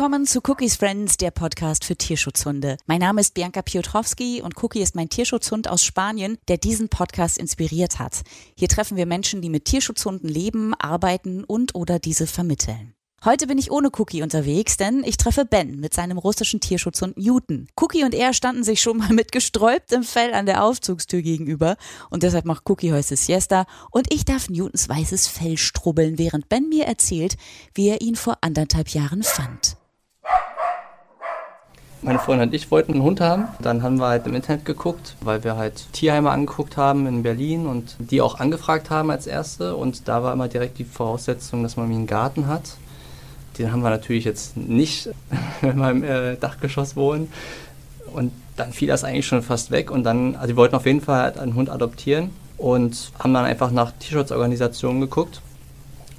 Willkommen zu Cookies Friends, der Podcast für Tierschutzhunde. Mein Name ist Bianca Piotrowski und Cookie ist mein Tierschutzhund aus Spanien, der diesen Podcast inspiriert hat. Hier treffen wir Menschen, die mit Tierschutzhunden leben, arbeiten und oder diese vermitteln. Heute bin ich ohne Cookie unterwegs, denn ich treffe Ben mit seinem russischen Tierschutzhund Newton. Cookie und er standen sich schon mal mit gesträubtem Fell an der Aufzugstür gegenüber und deshalb macht Cookie heute Siesta und ich darf Newtons weißes Fell strubbeln, während Ben mir erzählt, wie er ihn vor anderthalb Jahren fand. Meine Freundin und ich wollten einen Hund haben. Dann haben wir halt im Internet geguckt, weil wir halt Tierheime angeguckt haben in Berlin und die auch angefragt haben als erste. Und da war immer direkt die Voraussetzung, dass man einen Garten hat. Den haben wir natürlich jetzt nicht, wenn wir im äh, Dachgeschoss wohnen. Und dann fiel das eigentlich schon fast weg. Und dann, also wir wollten auf jeden Fall einen Hund adoptieren und haben dann einfach nach Tierschutzorganisationen geguckt.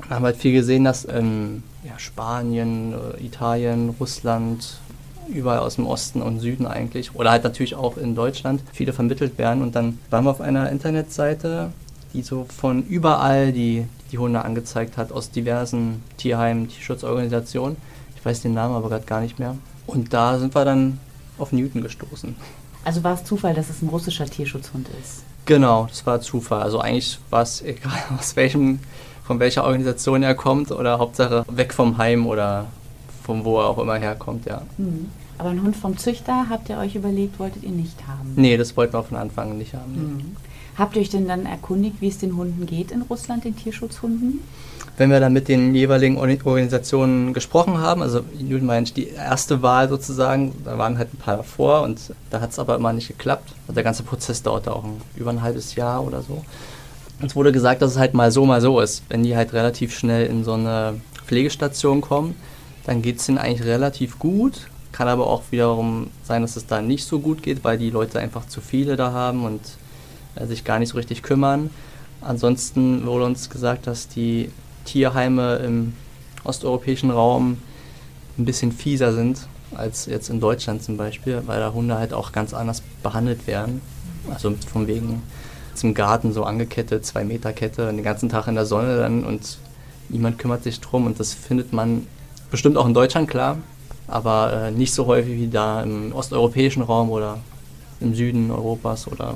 Und haben halt viel gesehen, dass in ja, Spanien, äh, Italien, Russland, überall aus dem Osten und Süden eigentlich, oder halt natürlich auch in Deutschland, viele vermittelt werden. Und dann waren wir auf einer Internetseite, die so von überall die, die Hunde angezeigt hat, aus diversen Tierheimen, Tierschutzorganisationen. Ich weiß den Namen aber gerade gar nicht mehr. Und da sind wir dann auf Newton gestoßen. Also war es Zufall, dass es ein russischer Tierschutzhund ist? Genau, das war Zufall. Also eigentlich war es egal, aus welchem, von welcher Organisation er kommt oder Hauptsache weg vom Heim oder von wo er auch immer herkommt, ja. Mhm. Aber einen Hund vom Züchter habt ihr euch überlegt, wolltet ihr nicht haben? Nee, das wollten wir von Anfang nicht haben. Mhm. Habt ihr euch denn dann erkundigt, wie es den Hunden geht in Russland, den Tierschutzhunden? Wenn wir dann mit den jeweiligen Organisationen gesprochen haben, also Newton war die erste Wahl sozusagen, da waren halt ein paar davor und da hat es aber immer nicht geklappt. Also der ganze Prozess dauerte auch ein, über ein halbes Jahr oder so. Uns wurde gesagt, dass es halt mal so, mal so ist. Wenn die halt relativ schnell in so eine Pflegestation kommen, dann geht es ihnen eigentlich relativ gut. Kann aber auch wiederum sein, dass es da nicht so gut geht, weil die Leute einfach zu viele da haben und äh, sich gar nicht so richtig kümmern. Ansonsten wurde uns gesagt, dass die Tierheime im osteuropäischen Raum ein bisschen fieser sind als jetzt in Deutschland zum Beispiel, weil da Hunde halt auch ganz anders behandelt werden. Also von wegen zum Garten so angekettet, zwei Meter Kette, den ganzen Tag in der Sonne dann und niemand kümmert sich drum und das findet man bestimmt auch in Deutschland klar, aber äh, nicht so häufig wie da im osteuropäischen Raum oder im Süden Europas oder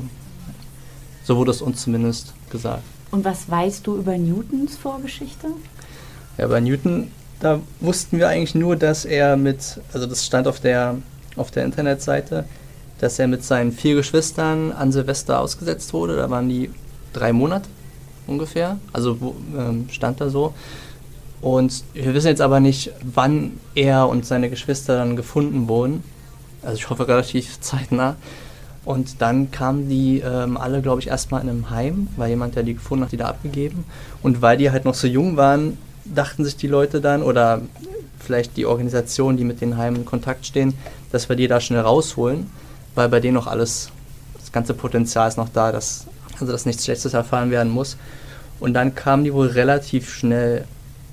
so wurde es uns zumindest gesagt. Und was weißt du über Newtons Vorgeschichte? Ja, bei Newton, da wussten wir eigentlich nur, dass er mit, also das stand auf der, auf der Internetseite, dass er mit seinen vier Geschwistern an Silvester ausgesetzt wurde. Da waren die drei Monate ungefähr. Also wo, ähm, stand da so. Und wir wissen jetzt aber nicht, wann er und seine Geschwister dann gefunden wurden. Also ich hoffe relativ zeitnah. Und dann kamen die ähm, alle, glaube ich, erstmal in einem Heim, weil jemand, der die gefunden hat, die da abgegeben. Und weil die halt noch so jung waren, dachten sich die Leute dann, oder vielleicht die Organisationen, die mit den Heimen in Kontakt stehen, dass wir die da schnell rausholen, weil bei denen noch alles, das ganze Potenzial ist noch da, dass, also dass nichts Schlechtes erfahren werden muss. Und dann kamen die wohl relativ schnell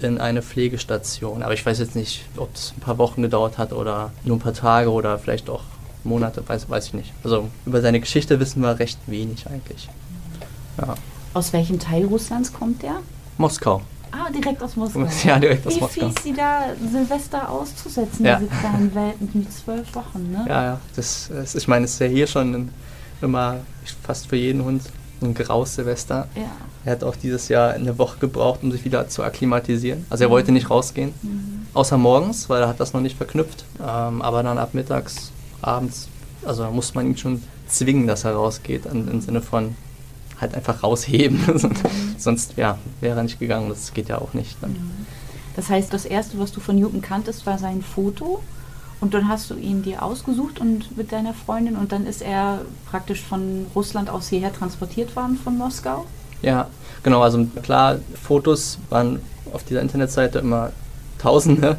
in eine Pflegestation. Aber ich weiß jetzt nicht, ob es ein paar Wochen gedauert hat oder nur ein paar Tage oder vielleicht auch Monate, weiß, weiß ich nicht. Also über seine Geschichte wissen wir recht wenig eigentlich. Ja. Aus welchem Teil Russlands kommt der? Moskau. Ah, direkt aus Moskau. Ja, direkt aus Wie Moskau. fies, sie da Silvester auszusetzen, Ja. diese kleinen Welten mit zwölf Wochen, ne? Ja, ja. Das, das, ich meine, es ist ja hier schon immer fast für jeden Hund ein graues Silvester. Ja. Er hat auch dieses Jahr eine Woche gebraucht, um sich wieder zu akklimatisieren. Also er wollte nicht rausgehen, Mhm. außer morgens, weil er hat das noch nicht verknüpft. Ähm, aber dann ab mittags, abends, also da muss man ihn schon zwingen, dass er rausgeht, im, im Sinne von halt einfach rausheben. Sonst ja, wäre er nicht gegangen. Das geht ja auch nicht. Dann. Das heißt, das erste, was du von Newton kanntest, war sein Foto. Und dann hast du ihn dir ausgesucht und mit deiner Freundin und dann ist er praktisch von Russland aus hierher transportiert worden von Moskau. Ja, genau. Also klar, Fotos waren auf dieser Internetseite immer Tausende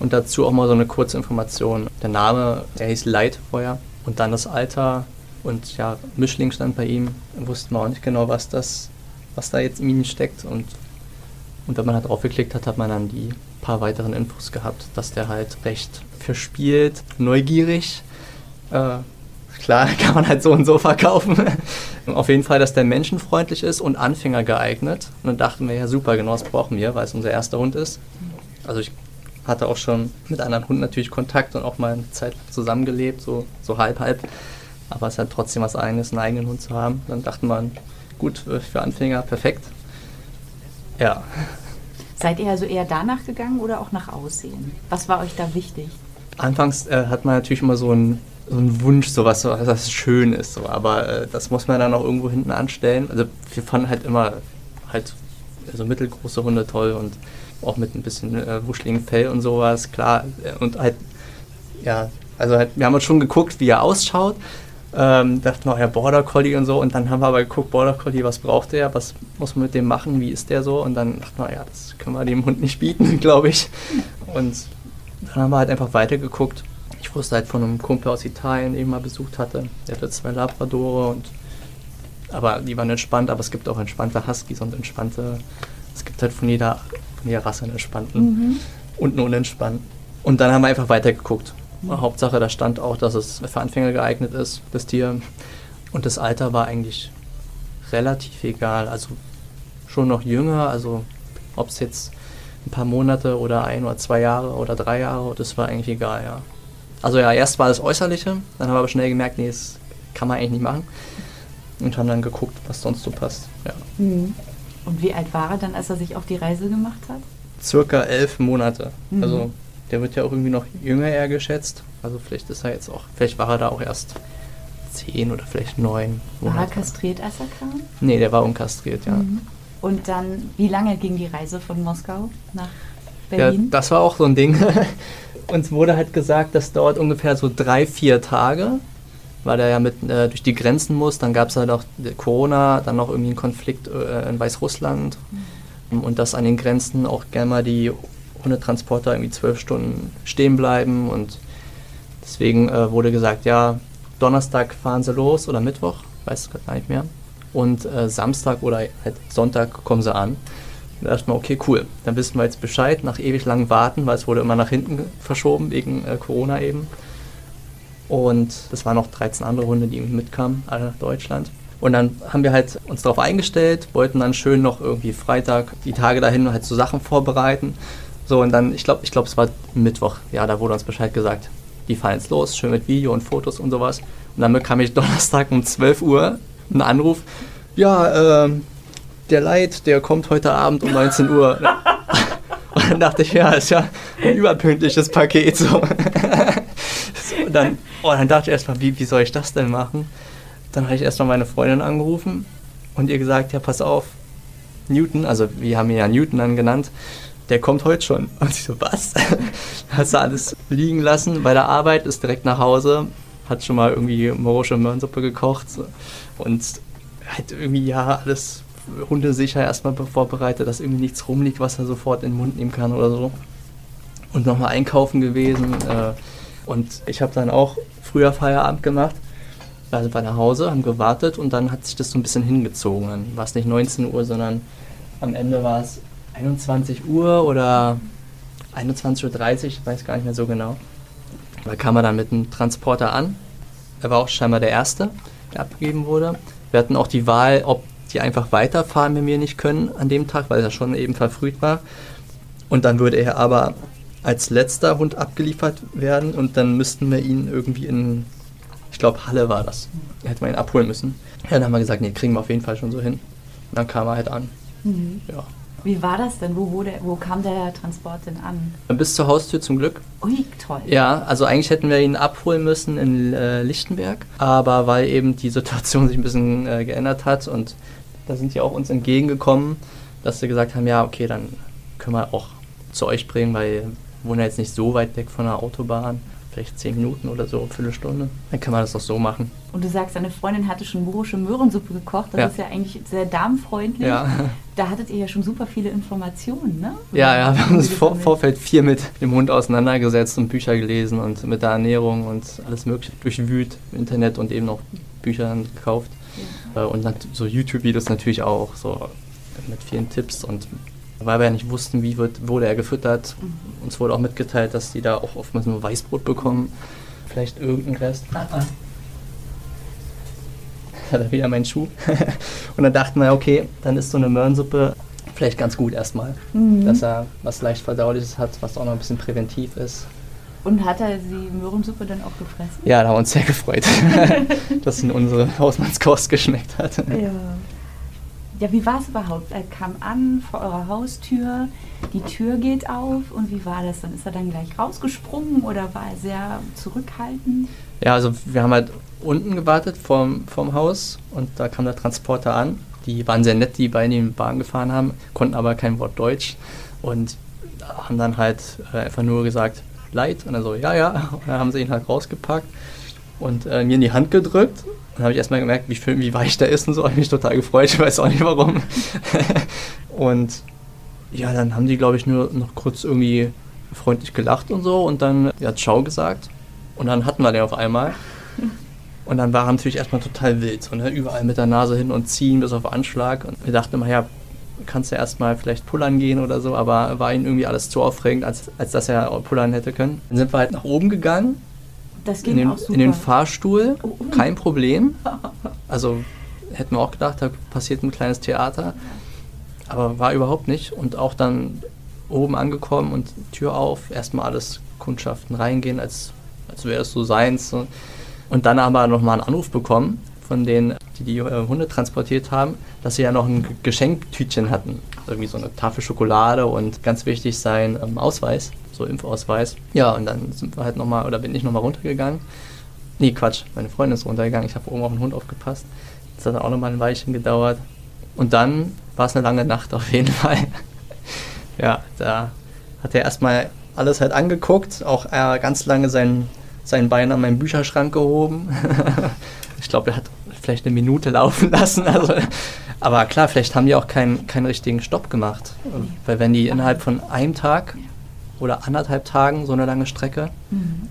und dazu auch mal so eine kurze Information. Der Name, der hieß Light vorher und dann das Alter und ja, Mischling stand bei ihm. Wussten wir auch nicht genau, was das, was da jetzt in ihm steckt und und wenn man da drauf geklickt hat, hat man dann die paar weiteren Infos gehabt, dass der halt recht verspielt, neugierig. Äh, klar, kann man halt so und so verkaufen. Auf jeden Fall, dass der menschenfreundlich ist und Anfänger geeignet. Und dann dachten wir, ja super, genau das brauchen wir, weil es unser erster Hund ist. Also ich hatte auch schon mit anderen Hunden natürlich Kontakt und auch mal eine Zeit zusammengelebt, so, so halb, halb. Aber es ist halt trotzdem was eigenes, einen eigenen Hund zu haben. Dann dachte man, gut, für Anfänger perfekt. Ja. Seid ihr also eher danach gegangen oder auch nach Aussehen? Was war euch da wichtig? Anfangs äh, hat man natürlich immer so einen, so einen Wunsch, so, dass es schön ist. So. Aber äh, das muss man dann auch irgendwo hinten anstellen. Also wir fanden halt immer halt so mittelgroße Hunde toll und auch mit ein bisschen äh, wuscheligen Fell und sowas, klar. Äh, und halt, ja, also halt, wir haben uns schon geguckt, wie er ausschaut. Ähm, dachten wir, ja, Border Collie und so. Und dann haben wir aber geguckt, Border Collie, was braucht der? Was muss man mit dem machen? Wie ist der so? Und dann dachten wir, ja, das können wir dem Hund nicht bieten, glaube ich. Und dann haben wir halt einfach weitergeguckt. Ich wusste halt von einem Kumpel aus Italien, den ich mal besucht hatte. Der hatte zwei Labradore und aber die waren entspannt, aber es gibt auch entspannte Huskies und entspannte. Es gibt halt von jeder, von jeder Rasse einen entspannten mhm. und einen unentspannten. Und dann haben wir einfach weitergeguckt. Mhm. Hauptsache, da stand auch, dass es für Anfänger geeignet ist, das Tier. Und das Alter war eigentlich relativ egal. Also schon noch jünger, also ob es jetzt ein paar Monate oder ein oder zwei Jahre oder drei Jahre, das war eigentlich egal, ja. Also ja, erst war das Äußerliche, dann haben wir aber schnell gemerkt, nee, das kann man eigentlich nicht machen. Und haben dann geguckt, was sonst so passt, ja. Mhm. Und wie alt war er dann, als er sich auf die Reise gemacht hat? Circa elf Monate. Mhm. Also der wird ja auch irgendwie noch jünger eher geschätzt. Also vielleicht ist er jetzt auch, vielleicht war er da auch erst zehn oder vielleicht neun. Monate. War er kastriert, als er kam? Nee, der war unkastriert, ja. Mhm. Und dann, wie lange ging die Reise von Moskau nach Berlin? Ja, das war auch so ein Ding. Uns wurde halt gesagt, das dauert ungefähr so drei, vier Tage, weil er ja mit äh, durch die Grenzen muss. Dann gab es halt auch Corona, dann noch irgendwie einen Konflikt äh, in Weißrussland. Mhm. Und dass an den Grenzen auch gerne mal die Hundetransporter irgendwie zwölf Stunden stehen bleiben. Und deswegen äh, wurde gesagt, ja, Donnerstag fahren sie los oder Mittwoch, weiß es gar nicht mehr und äh, Samstag oder halt Sonntag kommen sie an. Dachte man, okay, cool, dann wissen wir jetzt Bescheid, nach ewig langem Warten, weil es wurde immer nach hinten verschoben, wegen äh, Corona eben. Und das waren noch 13 andere Hunde, die mitkamen, alle nach Deutschland. Und dann haben wir halt uns darauf eingestellt, wollten dann schön noch irgendwie Freitag die Tage dahin halt so Sachen vorbereiten. So, und dann, ich glaube, ich glaube, es war Mittwoch, ja, da wurde uns Bescheid gesagt, die fahren jetzt los, schön mit Video und Fotos und sowas. Und dann bekam ich Donnerstag um 12 Uhr einen Anruf, ja, ähm, der Leid, der kommt heute Abend um 19 Uhr. Und dann dachte ich, ja, ist ja ein überpünktliches Paket. So. so dann, oh, dann dachte ich erstmal, wie, wie soll ich das denn machen? Dann habe ich erstmal meine Freundin angerufen und ihr gesagt, ja, pass auf, Newton, also wir haben ihn ja Newton dann genannt, der kommt heute schon. Und ich so, was? Hast du alles liegen lassen bei der Arbeit, ist direkt nach Hause, hat schon mal irgendwie morische Möhrensuppe gekocht und halt irgendwie ja alles hundesicher erstmal vorbereitet, dass irgendwie nichts rumliegt, was er sofort in den Mund nehmen kann oder so. Und nochmal einkaufen gewesen. Äh, und ich habe dann auch früher Feierabend gemacht. Also bei nach Hause, haben gewartet und dann hat sich das so ein bisschen hingezogen. Dann war es nicht 19 Uhr, sondern am Ende war es 21 Uhr oder 21.30 Uhr, ich weiß gar nicht mehr so genau. Da kam er dann mit dem Transporter an. Er war auch scheinbar der Erste, der abgegeben wurde. Wir hatten auch die Wahl, ob die einfach weiterfahren, wenn wir nicht können an dem Tag, weil er schon eben verfrüht war. Und dann würde er aber als letzter Hund abgeliefert werden und dann müssten wir ihn irgendwie in, ich glaube, Halle war das. Hätten wir ihn abholen müssen. Ja, dann haben wir gesagt, nee, kriegen wir auf jeden Fall schon so hin. Und dann kam er halt an. Mhm. Ja. Wie war das denn? Wo, wurde, wo kam der Transport denn an? Bis zur Haustür zum Glück. Ui, toll. Ja, also eigentlich hätten wir ihn abholen müssen in äh, Lichtenberg, aber weil eben die Situation sich ein bisschen äh, geändert hat und da sind sie auch uns entgegengekommen, dass sie gesagt haben, ja, okay, dann können wir auch zu euch bringen, weil wir wohnen ja jetzt nicht so weit weg von der Autobahn vielleicht zehn Minuten oder so, eine Viertelstunde. Dann kann man das doch so machen. Und du sagst, deine Freundin hatte schon morische Möhrensuppe gekocht. Das ja. ist ja eigentlich sehr darmfreundlich. Ja. Da hattet ihr ja schon super viele Informationen, ne? Ja, ja, wir haben uns vor Vorfeld viel mit dem Hund auseinandergesetzt und Bücher gelesen und mit der Ernährung und alles mögliche durchwühlt im Internet und eben auch Bücher gekauft. Ja. Äh, und so YouTube-Videos natürlich auch, so mit vielen Tipps und weil wir ja nicht wussten, wie wird, wurde er gefüttert. Mhm. Uns wurde auch mitgeteilt, dass die da auch oftmals nur Weißbrot bekommen. Vielleicht irgendein Rest. Ah, ah. Hat er wieder meinen Schuh. und dann dachten wir, okay, dann ist so eine Möhrensuppe vielleicht ganz gut erstmal, mhm. dass er was leicht verdauliches hat, was auch noch ein bisschen präventiv ist. Und hat er die Möhrensuppe dann auch gefressen? Ja, da haben wir uns sehr gefreut, dass es in unsere Hausmannskost geschmeckt hat. Ja. Ja, wie war es überhaupt? Er kam an vor eurer Haustür, die Tür geht auf und wie war das dann? Ist er dann gleich rausgesprungen oder war er sehr zurückhaltend? Ja, also wir haben halt unten gewartet vorm, vorm Haus und da kam der Transporter an. Die waren sehr nett, die beiden, die in Bahn gefahren haben, konnten aber kein Wort Deutsch und haben dann halt äh, einfach nur gesagt, leid. Und dann so, ja, ja. Und dann haben sie ihn halt rausgepackt und äh, mir in die Hand gedrückt. Dann habe ich erstmal gemerkt, wie, wie weich der ist und so. Habe ich mich total gefreut. Ich weiß auch nicht warum. und ja, dann haben die, glaube ich, nur noch kurz irgendwie freundlich gelacht und so und dann ja, Ciao gesagt. Und dann hatten wir den auf einmal. Und dann war er natürlich erstmal total wild. So, ne? Überall mit der Nase hin und ziehen bis auf Anschlag. Und wir dachten immer, ja, kannst du erstmal vielleicht pullern gehen oder so, aber war ihm irgendwie alles zu aufregend, als, als dass er pullern hätte können. Dann sind wir halt nach oben gegangen. Das ging in den, auch super. In den Fahrstuhl, oh, oh. kein Problem. Also hätten wir auch gedacht, da passiert ein kleines Theater. Aber war überhaupt nicht. Und auch dann oben angekommen und Tür auf, erstmal alles Kundschaften reingehen, als, als wäre es so seins. Und dann haben wir nochmal einen Anruf bekommen von denen, die die äh, Hunde transportiert haben, dass sie ja noch ein Geschenktütchen hatten. Irgendwie so eine Tafel Schokolade und ganz wichtig sein ähm, Ausweis, so Impfausweis. Ja, und dann sind wir halt nochmal, oder bin ich nochmal runtergegangen. Nee, Quatsch, meine Freundin ist runtergegangen. Ich habe oben auf den Hund aufgepasst. Das hat auch nochmal ein Weilchen gedauert. Und dann war es eine lange Nacht auf jeden Fall. ja, da hat er erstmal alles halt angeguckt, auch äh, ganz lange sein, sein Bein an meinen Bücherschrank gehoben. ich glaube, er hat vielleicht eine Minute laufen lassen. Also, aber klar, vielleicht haben die auch keinen, keinen richtigen Stopp gemacht. Weil wenn die innerhalb von einem Tag oder anderthalb Tagen so eine lange Strecke. Mhm.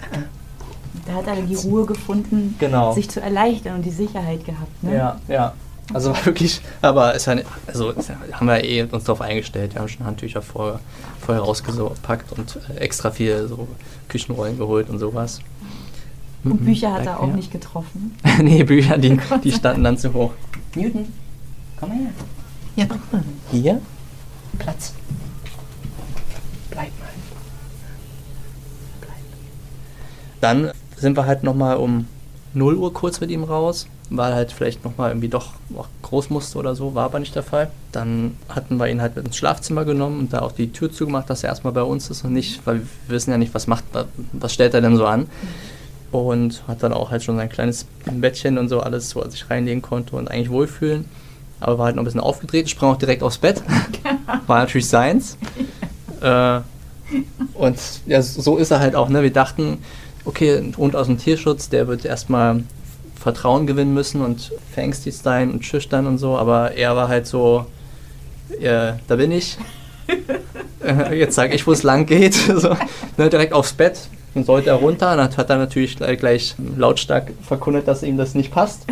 Da hat er die Ruhe gefunden, genau. sich zu erleichtern und die Sicherheit gehabt. Ne? Ja, ja. Also wirklich, aber es also haben wir eh uns darauf eingestellt. Wir haben schon Handtücher vor, vorher rausgepackt und extra viel so Küchenrollen geholt und sowas. Und mhm. Bücher hat er auch nicht getroffen? nee, Bücher, die, die standen dann zu hoch. Newton, komm her. Ja, guck mal. Hier? Platz. Dann sind wir halt nochmal um 0 Uhr kurz mit ihm raus, weil halt vielleicht nochmal irgendwie doch groß musste oder so, war aber nicht der Fall. Dann hatten wir ihn halt ins Schlafzimmer genommen und da auch die Tür zugemacht, dass er erstmal bei uns ist und nicht, weil wir wissen ja nicht, was macht, was stellt er denn so an. Und hat dann auch halt schon sein kleines Bettchen und so alles, wo er sich reinlegen konnte und eigentlich wohlfühlen. Aber war halt noch ein bisschen aufgedreht, sprang auch direkt aufs Bett. War natürlich seins. äh, und ja, so ist er halt auch. Ne? Wir dachten, okay, ein Hund aus dem Tierschutz, der wird erstmal Vertrauen gewinnen müssen und verängstigt sein und schüchtern und so, aber er war halt so, äh, da bin ich. Jetzt sage ich, wo es lang geht. so, ne, direkt aufs Bett, dann sollte er runter. Dann hat er natürlich gleich lautstark verkundet, dass ihm das nicht passt.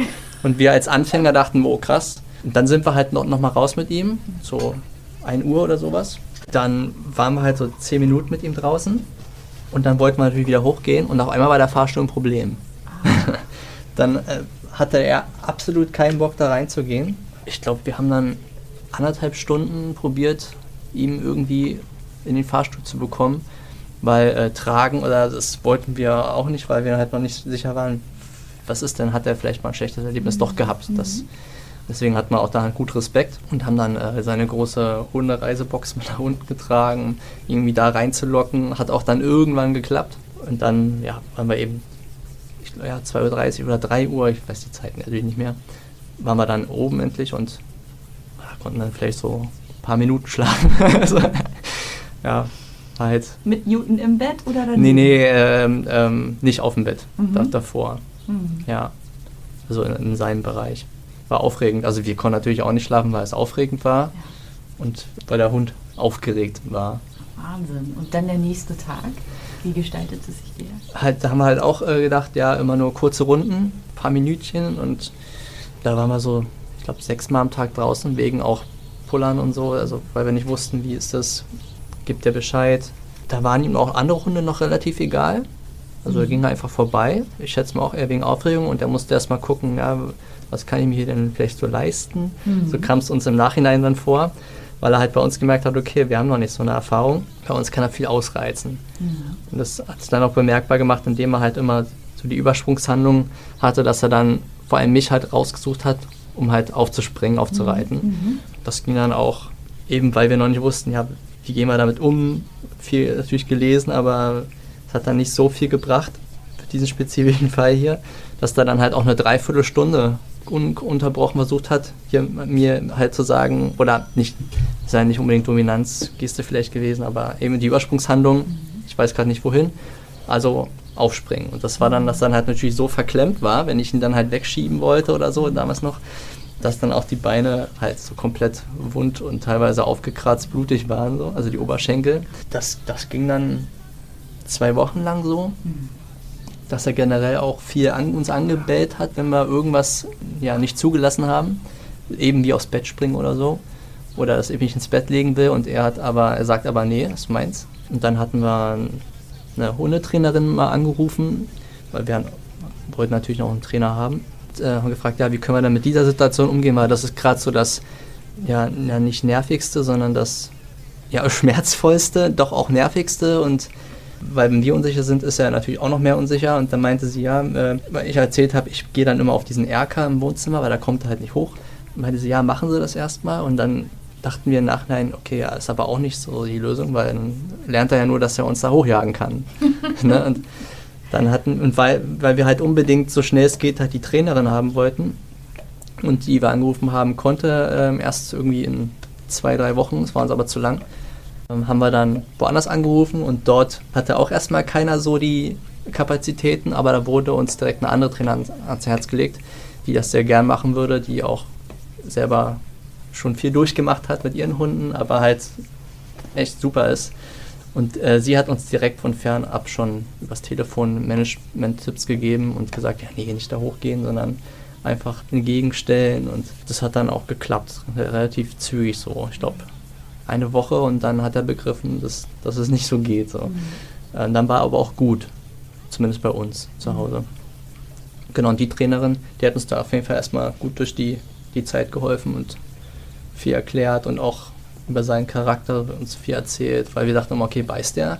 Und wir als Anfänger dachten, oh krass. Und dann sind wir halt noch, noch mal raus mit ihm, so 1 Uhr oder sowas. Dann waren wir halt so 10 Minuten mit ihm draußen. Und dann wollten wir natürlich wieder hochgehen. Und auf einmal war der Fahrstuhl ein Problem. dann äh, hatte er absolut keinen Bock da reinzugehen. Ich glaube, wir haben dann anderthalb Stunden probiert, ihm irgendwie in den Fahrstuhl zu bekommen weil äh, tragen oder das wollten wir auch nicht, weil wir halt noch nicht sicher waren, was ist denn, hat er vielleicht mal ein schlechtes Erlebnis mhm. doch gehabt. Das, mhm. Deswegen hatten wir auch da gut Respekt und haben dann äh, seine große Hundereisebox mit nach unten getragen, irgendwie da reinzulocken. Hat auch dann irgendwann geklappt. Und dann ja, waren wir eben ich, ja, 2.30 Uhr oder 3 Uhr, ich weiß die Zeit natürlich nicht mehr, waren wir dann oben endlich und ja, konnten dann vielleicht so ein paar Minuten schlafen. also, ja, halt. Mit Newton im Bett oder daneben? Nee, nee, ähm, ähm, nicht auf dem Bett, mhm. da, davor. Mhm. Ja, also in, in, seinem Bereich. War aufregend. Also wir konnten natürlich auch nicht schlafen, weil es aufregend war ja. und weil der Hund aufgeregt war. Wahnsinn. Und dann der nächste Tag? Wie gestaltete sich der? Halt, da haben wir halt auch äh, gedacht, ja, immer nur kurze Runden, paar Minütchen und da waren wir so, ich glaube, sechsmal am Tag draußen, wegen auch Pullern und so, also weil wir nicht wussten, wie ist das, gibt er Bescheid. Da waren ihm auch andere Hunde noch relativ egal. Also er mhm. ging einfach vorbei. Ich schätze mal auch eher wegen Aufregung und er musste erst mal gucken, ja, was kann ich mir hier denn vielleicht so leisten. Mhm. So kam es uns im Nachhinein dann vor. weil er halt bei uns gemerkt hat, okay, wir haben noch nicht so eine Erfahrung, bei uns kann er viel ausreizen. Mhm. Und das hat es dann auch bemerkbar gemacht, indem er halt immer so die Übersprungshandlung hatte, dass er dann vor allem mich halt rausgesucht hat, um halt aufzuspringen, aufzureiten. Mhm. mhm. Das ging dann auch eben, weil wir noch nicht wussten, ja, wie gehen wir damit um, viel natürlich gelesen, aber es hat dann nicht so viel gebracht für diesen spezifischen Fall hier, dass da dann halt auch eine Dreiviertelstunde ununterbrochen versucht hat, hier mir halt zu sagen, oder nicht, ja nicht unbedingt Dominanzgeste vielleicht gewesen, aber eben die Übersprungshandlung, ich weiß gerade nicht wohin, also aufspringen. Und das war dann, dass dann halt natürlich so verklemmt war, wenn ich ihn dann halt wegschieben wollte oder so, damals noch, dass dann auch die Beine halt so komplett wund und teilweise aufgekratzt, blutig waren, so, also die Oberschenkel. Das, das ging dann zwei Wochen lang so. Mhm dass er generell auch viel an uns angebellt hat, wenn wir irgendwas ja, nicht zugelassen haben, eben wie aufs Bett springen oder so, oder dass ich mich ins Bett legen will. Und er hat aber, er sagt aber nee, das ist meins. Und dann hatten wir eine Hundetrainerin mal angerufen, weil wir wollten natürlich noch einen Trainer haben, und, äh, haben gefragt, ja, wie können wir dann mit dieser Situation umgehen, weil das ist gerade so das, ja, nicht nervigste, sondern das ja, schmerzvollste, doch auch nervigste. Und weil wenn wir unsicher sind, ist er natürlich auch noch mehr unsicher. Und dann meinte sie, ja, äh, weil ich erzählt habe, ich gehe dann immer auf diesen Erker im Wohnzimmer, weil da kommt er halt nicht hoch. Und meinte sie, ja, machen Sie das erstmal. Und dann dachten wir im Nachhinein, okay, ja, ist aber auch nicht so die Lösung, weil dann lernt er ja nur, dass er uns da hochjagen kann. ne? Und dann hatten, und weil, weil wir halt unbedingt so schnell es geht halt die Trainerin haben wollten und die wir angerufen haben, konnte ähm, erst irgendwie in zwei, drei Wochen, es war uns aber zu lang, haben wir dann woanders angerufen und dort hatte auch erstmal keiner so die Kapazitäten, aber da wurde uns direkt eine andere Trainer ans Herz gelegt, die das sehr gern machen würde, die auch selber schon viel durchgemacht hat mit ihren Hunden, aber halt echt super ist. Und äh, sie hat uns direkt von fernab schon übers Telefon Management-Tipps gegeben und gesagt, ja, nee, nicht da hochgehen, sondern einfach entgegenstellen. Und das hat dann auch geklappt, relativ zügig so. Ich glaube, eine Woche und dann hat er begriffen, dass, dass es nicht so geht. So. Mhm. Äh, dann war aber auch gut, zumindest bei uns zu Hause. Genau, und die Trainerin, die hat uns da auf jeden Fall erstmal gut durch die, die Zeit geholfen und viel erklärt und auch über seinen Charakter uns viel erzählt, weil wir dachten, okay, beißt der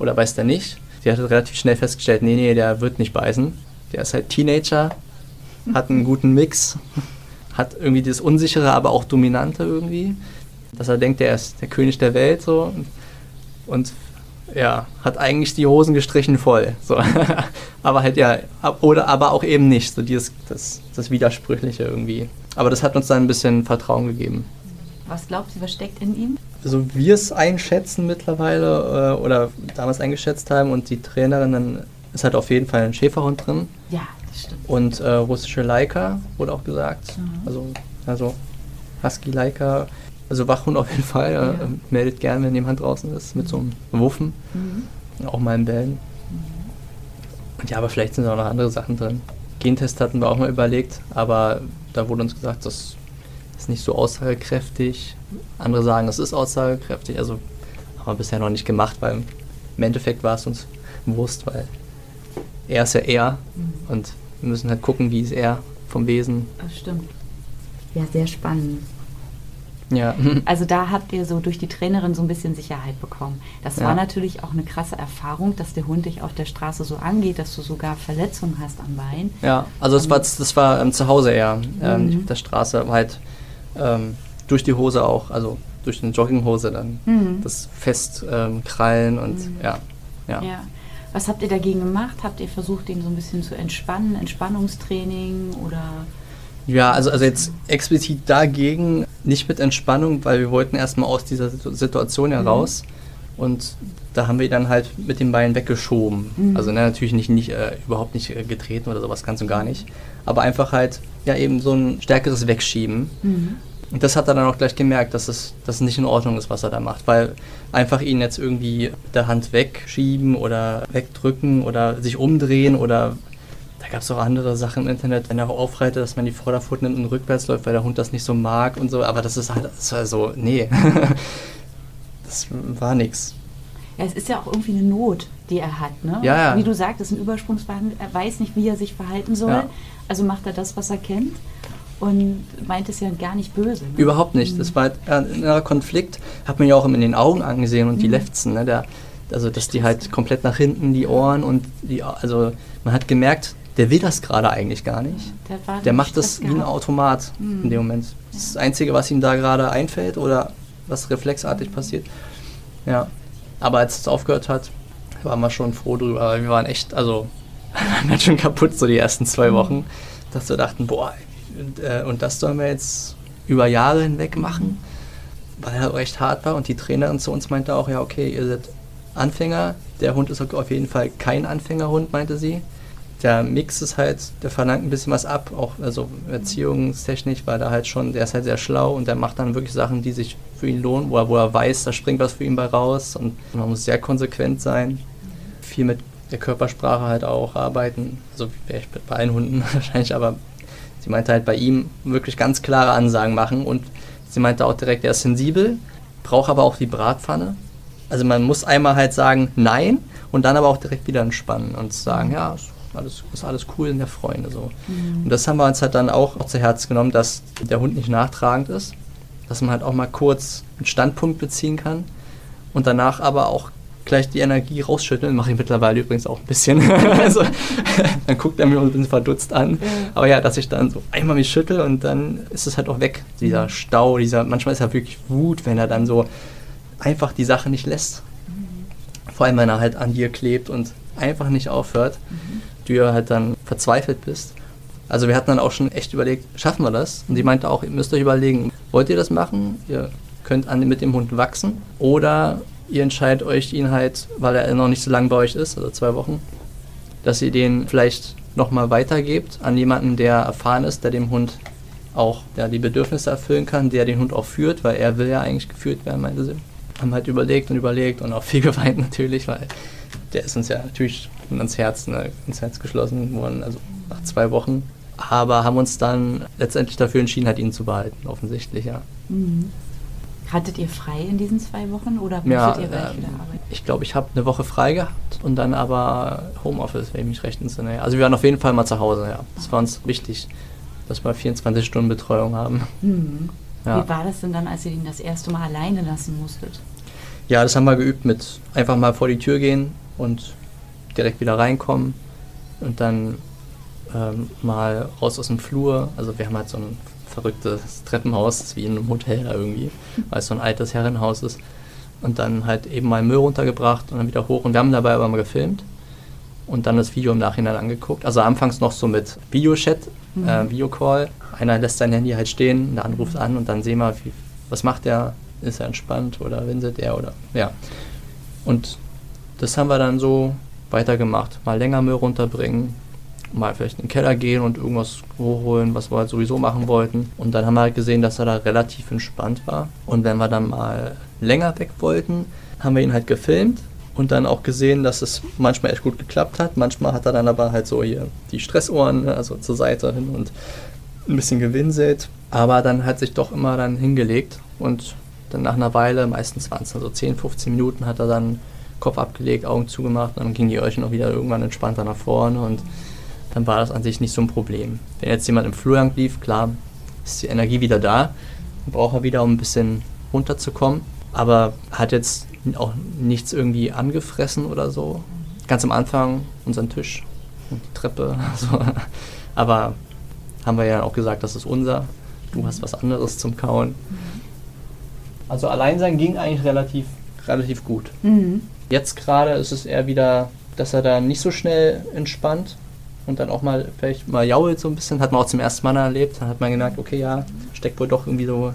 oder beißt der nicht? Die hat relativ schnell festgestellt, nee, nee, der wird nicht beißen. Der ist halt Teenager, hat einen guten Mix, hat irgendwie das Unsichere, aber auch Dominante irgendwie dass er denkt, er ist der König der Welt so und ja, hat eigentlich die Hosen gestrichen voll. So. aber halt ja, oder aber auch eben nicht. So dieses, das, das Widersprüchliche irgendwie. Aber das hat uns dann ein bisschen Vertrauen gegeben. Was glaubt ihr, was steckt in ihm? Also wir es einschätzen mittlerweile äh, oder damals eingeschätzt haben und die Trainerin, dann ist halt auf jeden Fall ein Schäferhund drin. Ja, das stimmt. Und äh, russische Leica wurde auch gesagt. Mhm. Also, also Husky Leica also Wachhund auf jeden Fall. Ja. Meldet gern, wenn jemand draußen ist, mit so einem Wuffen. Mhm. Auch mal in Bällen. Mhm. Und ja, aber vielleicht sind da auch noch andere Sachen drin. Gentest hatten wir auch mal überlegt, aber da wurde uns gesagt, das ist nicht so aussagekräftig. Andere sagen, es ist aussagekräftig. Also haben wir bisher noch nicht gemacht, weil im Endeffekt war es uns bewusst, weil er ist ja er mhm. und wir müssen halt gucken, wie ist er vom Wesen. Das stimmt. Ja, sehr spannend. Ja. Also da habt ihr so durch die Trainerin so ein bisschen Sicherheit bekommen. Das ja. war natürlich auch eine krasse Erfahrung, dass der Hund dich auf der Straße so angeht, dass du sogar Verletzungen hast am Bein. Ja, also das war, das war ähm, zu Hause eher, ähm, mhm. auf der Straße, halt ähm, durch die Hose auch, also durch eine Jogginghose dann, mhm. das Festkrallen ähm, und mhm. ja, ja. ja. Was habt ihr dagegen gemacht? Habt ihr versucht, ihn so ein bisschen zu entspannen, Entspannungstraining oder... Ja, also, also jetzt explizit dagegen nicht mit Entspannung, weil wir wollten erstmal aus dieser Situation heraus. Mhm. Und da haben wir dann halt mit den Beinen weggeschoben. Mhm. Also ne, natürlich nicht, nicht äh, überhaupt nicht äh, getreten oder sowas, ganz und gar nicht. Aber einfach halt ja eben so ein stärkeres Wegschieben. Mhm. Und das hat er dann auch gleich gemerkt, dass es, dass es nicht in Ordnung ist, was er da macht. Weil einfach ihn jetzt irgendwie mit der Hand wegschieben oder wegdrücken oder sich umdrehen oder gab es auch andere Sachen im Internet, wenn er aufreitet, dass man die Vorderpfoten nimmt und rückwärts läuft, weil der Hund das nicht so mag und so. Aber das ist halt, das war so, nee. das war nichts. Ja, es ist ja auch irgendwie eine Not, die er hat. Ne? Ja, ja. Wie du sagst, das ist ein Übersprungsverhalten. Er weiß nicht, wie er sich verhalten soll. Ja. Also macht er das, was er kennt. und meint es ja gar nicht böse. Ne? Überhaupt nicht. Das war halt ein innerer Konflikt, hat man ja auch in den Augen angesehen und die mhm. Lefzen, ne? Der, also dass die halt komplett nach hinten, die Ohren und die, also man hat gemerkt, der will das gerade eigentlich gar nicht. Der, der macht das wie ein Automat mhm. in dem Moment. Das ist das Einzige, was ihm da gerade einfällt oder was reflexartig passiert. Ja. Aber als es aufgehört hat, waren wir schon froh drüber. Wir waren echt, also, wir waren schon kaputt so die ersten zwei mhm. Wochen, dass wir dachten, boah, und, äh, und das sollen wir jetzt über Jahre hinweg machen, weil er recht hart war. Und die Trainerin zu uns meinte auch, ja, okay, ihr seid Anfänger. Der Hund ist auf jeden Fall kein Anfängerhund, meinte sie. Der Mix ist halt, der verlangt ein bisschen was ab, auch also erziehungstechnisch, weil er halt schon, der ist halt sehr schlau und der macht dann wirklich Sachen, die sich für ihn lohnen, wo er, wo er weiß, da springt was für ihn bei raus und man muss sehr konsequent sein. Viel mit der Körpersprache halt auch arbeiten. Also vielleicht bei allen Hunden wahrscheinlich, aber sie meinte halt bei ihm wirklich ganz klare Ansagen machen und sie meinte auch direkt, er ist sensibel, braucht aber auch die Bratpfanne. Also man muss einmal halt sagen Nein und dann aber auch direkt wieder entspannen und sagen, ja, ist alles, ist alles cool in der Freunde so. Mhm. Und das haben wir uns halt dann auch, auch zu Herz genommen, dass der Hund nicht nachtragend ist, dass man halt auch mal kurz einen Standpunkt beziehen kann und danach aber auch gleich die Energie rausschütteln. Mache ich mittlerweile übrigens auch ein bisschen. also, dann guckt er mir ein bisschen verdutzt an. Ja. Aber ja, dass ich dann so einmal mich schüttel und dann ist es halt auch weg. Dieser mhm. Stau, dieser, manchmal ist er wirklich Wut, wenn er dann so einfach die Sache nicht lässt. Vor allem, wenn er halt an dir klebt und einfach nicht aufhört, mhm. Du ja halt dann verzweifelt bist. Also wir hatten dann auch schon echt überlegt, schaffen wir das? Und sie meinte auch, ihr müsst euch überlegen, wollt ihr das machen? Ihr könnt an, mit dem Hund wachsen oder ihr entscheidet euch ihn halt, weil er noch nicht so lange bei euch ist, also zwei Wochen, dass ihr den vielleicht nochmal weitergebt an jemanden, der erfahren ist, der dem Hund auch ja, die Bedürfnisse erfüllen kann, der den Hund auch führt, weil er will ja eigentlich geführt werden, meinte sie haben halt überlegt und überlegt und auch viel geweint natürlich, weil der ist uns ja natürlich ans Herz, ne, ins Herz geschlossen worden, also nach zwei Wochen. Aber haben uns dann letztendlich dafür entschieden, halt ihn zu behalten, offensichtlich, ja. Mhm. Hattet ihr frei in diesen zwei Wochen oder musstet ja, ihr gleich äh, wieder arbeiten? Ich glaube, ich habe eine Woche frei gehabt und dann aber Homeoffice, wenn ich mich recht entsinne. Also wir waren auf jeden Fall mal zu Hause, ja. Das war uns wichtig, dass wir 24 Stunden Betreuung haben. Mhm. Ja. Wie war das denn dann, als ihr ihn das erste Mal alleine lassen musstet? Ja, das haben wir geübt mit einfach mal vor die Tür gehen und direkt wieder reinkommen und dann ähm, mal raus aus dem Flur. Also wir haben halt so ein verrücktes Treppenhaus, das ist wie in einem Hotel da irgendwie, weil es so ein altes Herrenhaus ist. Und dann halt eben mal Müll runtergebracht und dann wieder hoch. Und wir haben dabei aber mal gefilmt und dann das Video im Nachhinein angeguckt. Also anfangs noch so mit Videochat, mhm. äh, Videocall. Einer lässt sein Handy halt stehen, der andere ruft an und dann sehen wir, wie, was macht der, ist er entspannt oder winselt er oder ja. Und das haben wir dann so weitergemacht. Mal länger Müll runterbringen, mal vielleicht in den Keller gehen und irgendwas hochholen, was wir halt sowieso machen wollten. Und dann haben wir halt gesehen, dass er da relativ entspannt war. Und wenn wir dann mal länger weg wollten, haben wir ihn halt gefilmt und dann auch gesehen, dass es manchmal echt gut geklappt hat. Manchmal hat er dann aber halt so hier die Stressohren, ne, also zur Seite hin und ein bisschen gewinselt. Aber dann hat sich doch immer dann hingelegt und dann nach einer Weile, meistens waren es dann so 10, 15 Minuten, hat er dann Kopf abgelegt, Augen zugemacht und dann ging die Öhrchen auch wieder irgendwann entspannter nach vorne und dann war das an sich nicht so ein Problem. Wenn jetzt jemand im Flur lang lief, klar, ist die Energie wieder da, braucht er wieder, um ein bisschen runterzukommen, aber hat jetzt auch nichts irgendwie angefressen oder so. Ganz am Anfang unseren Tisch und die Treppe, also, aber haben wir ja auch gesagt, das ist unser, du hast was anderes zum Kauen. Mhm. Also Alleinsein ging eigentlich relativ, relativ gut. Mhm. Jetzt gerade ist es eher wieder, dass er da nicht so schnell entspannt und dann auch mal vielleicht mal jault so ein bisschen. Hat man auch zum ersten Mal erlebt. Dann hat man gemerkt, okay, ja, steckt wohl doch irgendwie so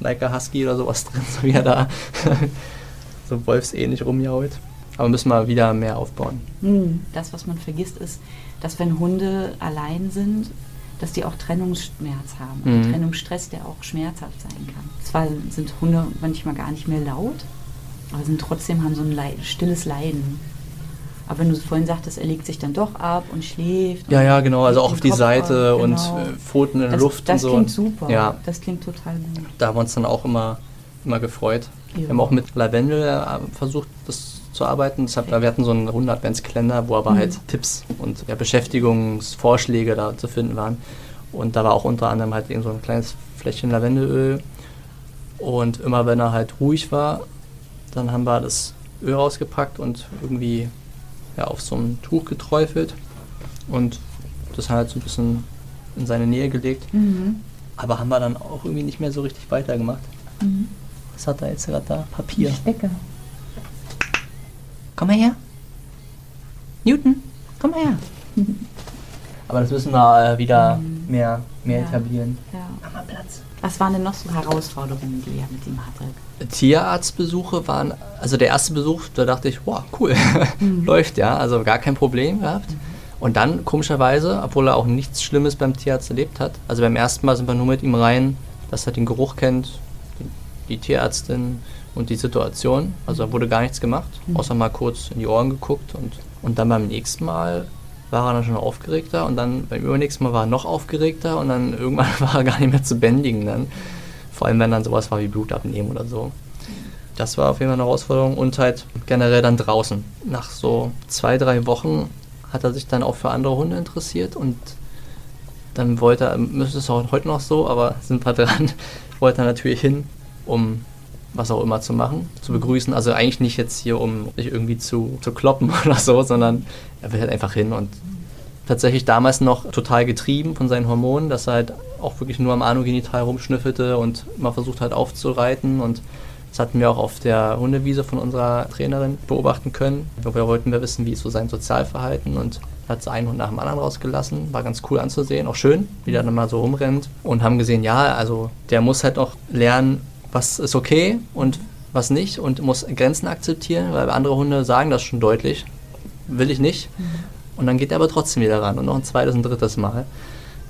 like a Husky oder sowas drin, so wie er da so wolfsähnlich rumjault. Aber müssen wir wieder mehr aufbauen. Mhm. Das, was man vergisst, ist, dass wenn Hunde allein sind, dass die auch Trennungsschmerz haben. Mhm. Trennungsstress, der auch schmerzhaft sein kann. Zwar sind Hunde manchmal gar nicht mehr laut, aber sind trotzdem haben so ein Leid, stilles Leiden. Aber wenn du vorhin sagtest, er legt sich dann doch ab und schläft. Ja, ja, genau. Also auch auf die Kopf Seite genau. und äh, Pfoten in der Luft das und so. Das klingt super. Ja. Das klingt total gut. Da haben wir uns dann auch immer, immer gefreut. Ja. Wir haben auch mit Lavendel äh, versucht, das zu arbeiten. Deshalb, wir hatten so einen 100 Adventskalender, wo aber mhm. halt Tipps und ja, Beschäftigungsvorschläge da zu finden waren. Und da war auch unter anderem halt eben so ein kleines Fläschchen Lavendelöl. Und immer wenn er halt ruhig war, dann haben wir das Öl rausgepackt und irgendwie ja, auf so ein Tuch geträufelt und das halt so ein bisschen in seine Nähe gelegt. Mhm. Aber haben wir dann auch irgendwie nicht mehr so richtig weitergemacht. Mhm. Was hat er jetzt gerade da? Papier. Stecker. Komm mal her. Newton, komm mal her. Aber das müssen wir äh, wieder mhm. mehr, mehr ja. etablieren. Ja. Mach mal Platz. Was waren denn noch so Herausforderungen, die ihr mit ihm hattet? Tierarztbesuche waren, also der erste Besuch, da dachte ich, wow, cool, mhm. läuft ja, also gar kein Problem gehabt. Mhm. Und dann, komischerweise, obwohl er auch nichts Schlimmes beim Tierarzt erlebt hat, also beim ersten Mal sind wir nur mit ihm rein, dass er den Geruch kennt, die Tierärztin und die Situation. Also da wurde gar nichts gemacht, mhm. außer mal kurz in die Ohren geguckt. Und, und dann beim nächsten Mal war er dann schon aufgeregter und dann beim übernächsten Mal war er noch aufgeregter und dann irgendwann war er gar nicht mehr zu bändigen dann. Vor allem, wenn dann sowas war wie Blut abnehmen oder so. Das war auf jeden Fall eine Herausforderung und halt generell dann draußen. Nach so zwei, drei Wochen hat er sich dann auch für andere Hunde interessiert und dann wollte er, müsste es auch heute noch so, aber sind wir dran, wollte er natürlich hin, um was auch immer zu machen, zu begrüßen. Also eigentlich nicht jetzt hier, um sich irgendwie zu, zu kloppen oder so, sondern er will halt einfach hin und tatsächlich damals noch total getrieben von seinen Hormonen, dass er halt auch wirklich nur am Anogenital rumschnüffelte und immer versucht hat aufzureiten und das hatten wir auch auf der Hundewiese von unserer Trainerin beobachten können. Wir wollten wir wissen, wie ist so sein Sozialverhalten und hat sie einen Hund nach dem anderen rausgelassen. War ganz cool anzusehen, auch schön, wie der dann mal so rumrennt. Und haben gesehen, ja, also der muss halt auch lernen, was ist okay und was nicht und muss Grenzen akzeptieren, weil andere Hunde sagen das schon deutlich. Will ich nicht. Mhm. Und dann geht er aber trotzdem wieder ran und noch ein zweites und drittes Mal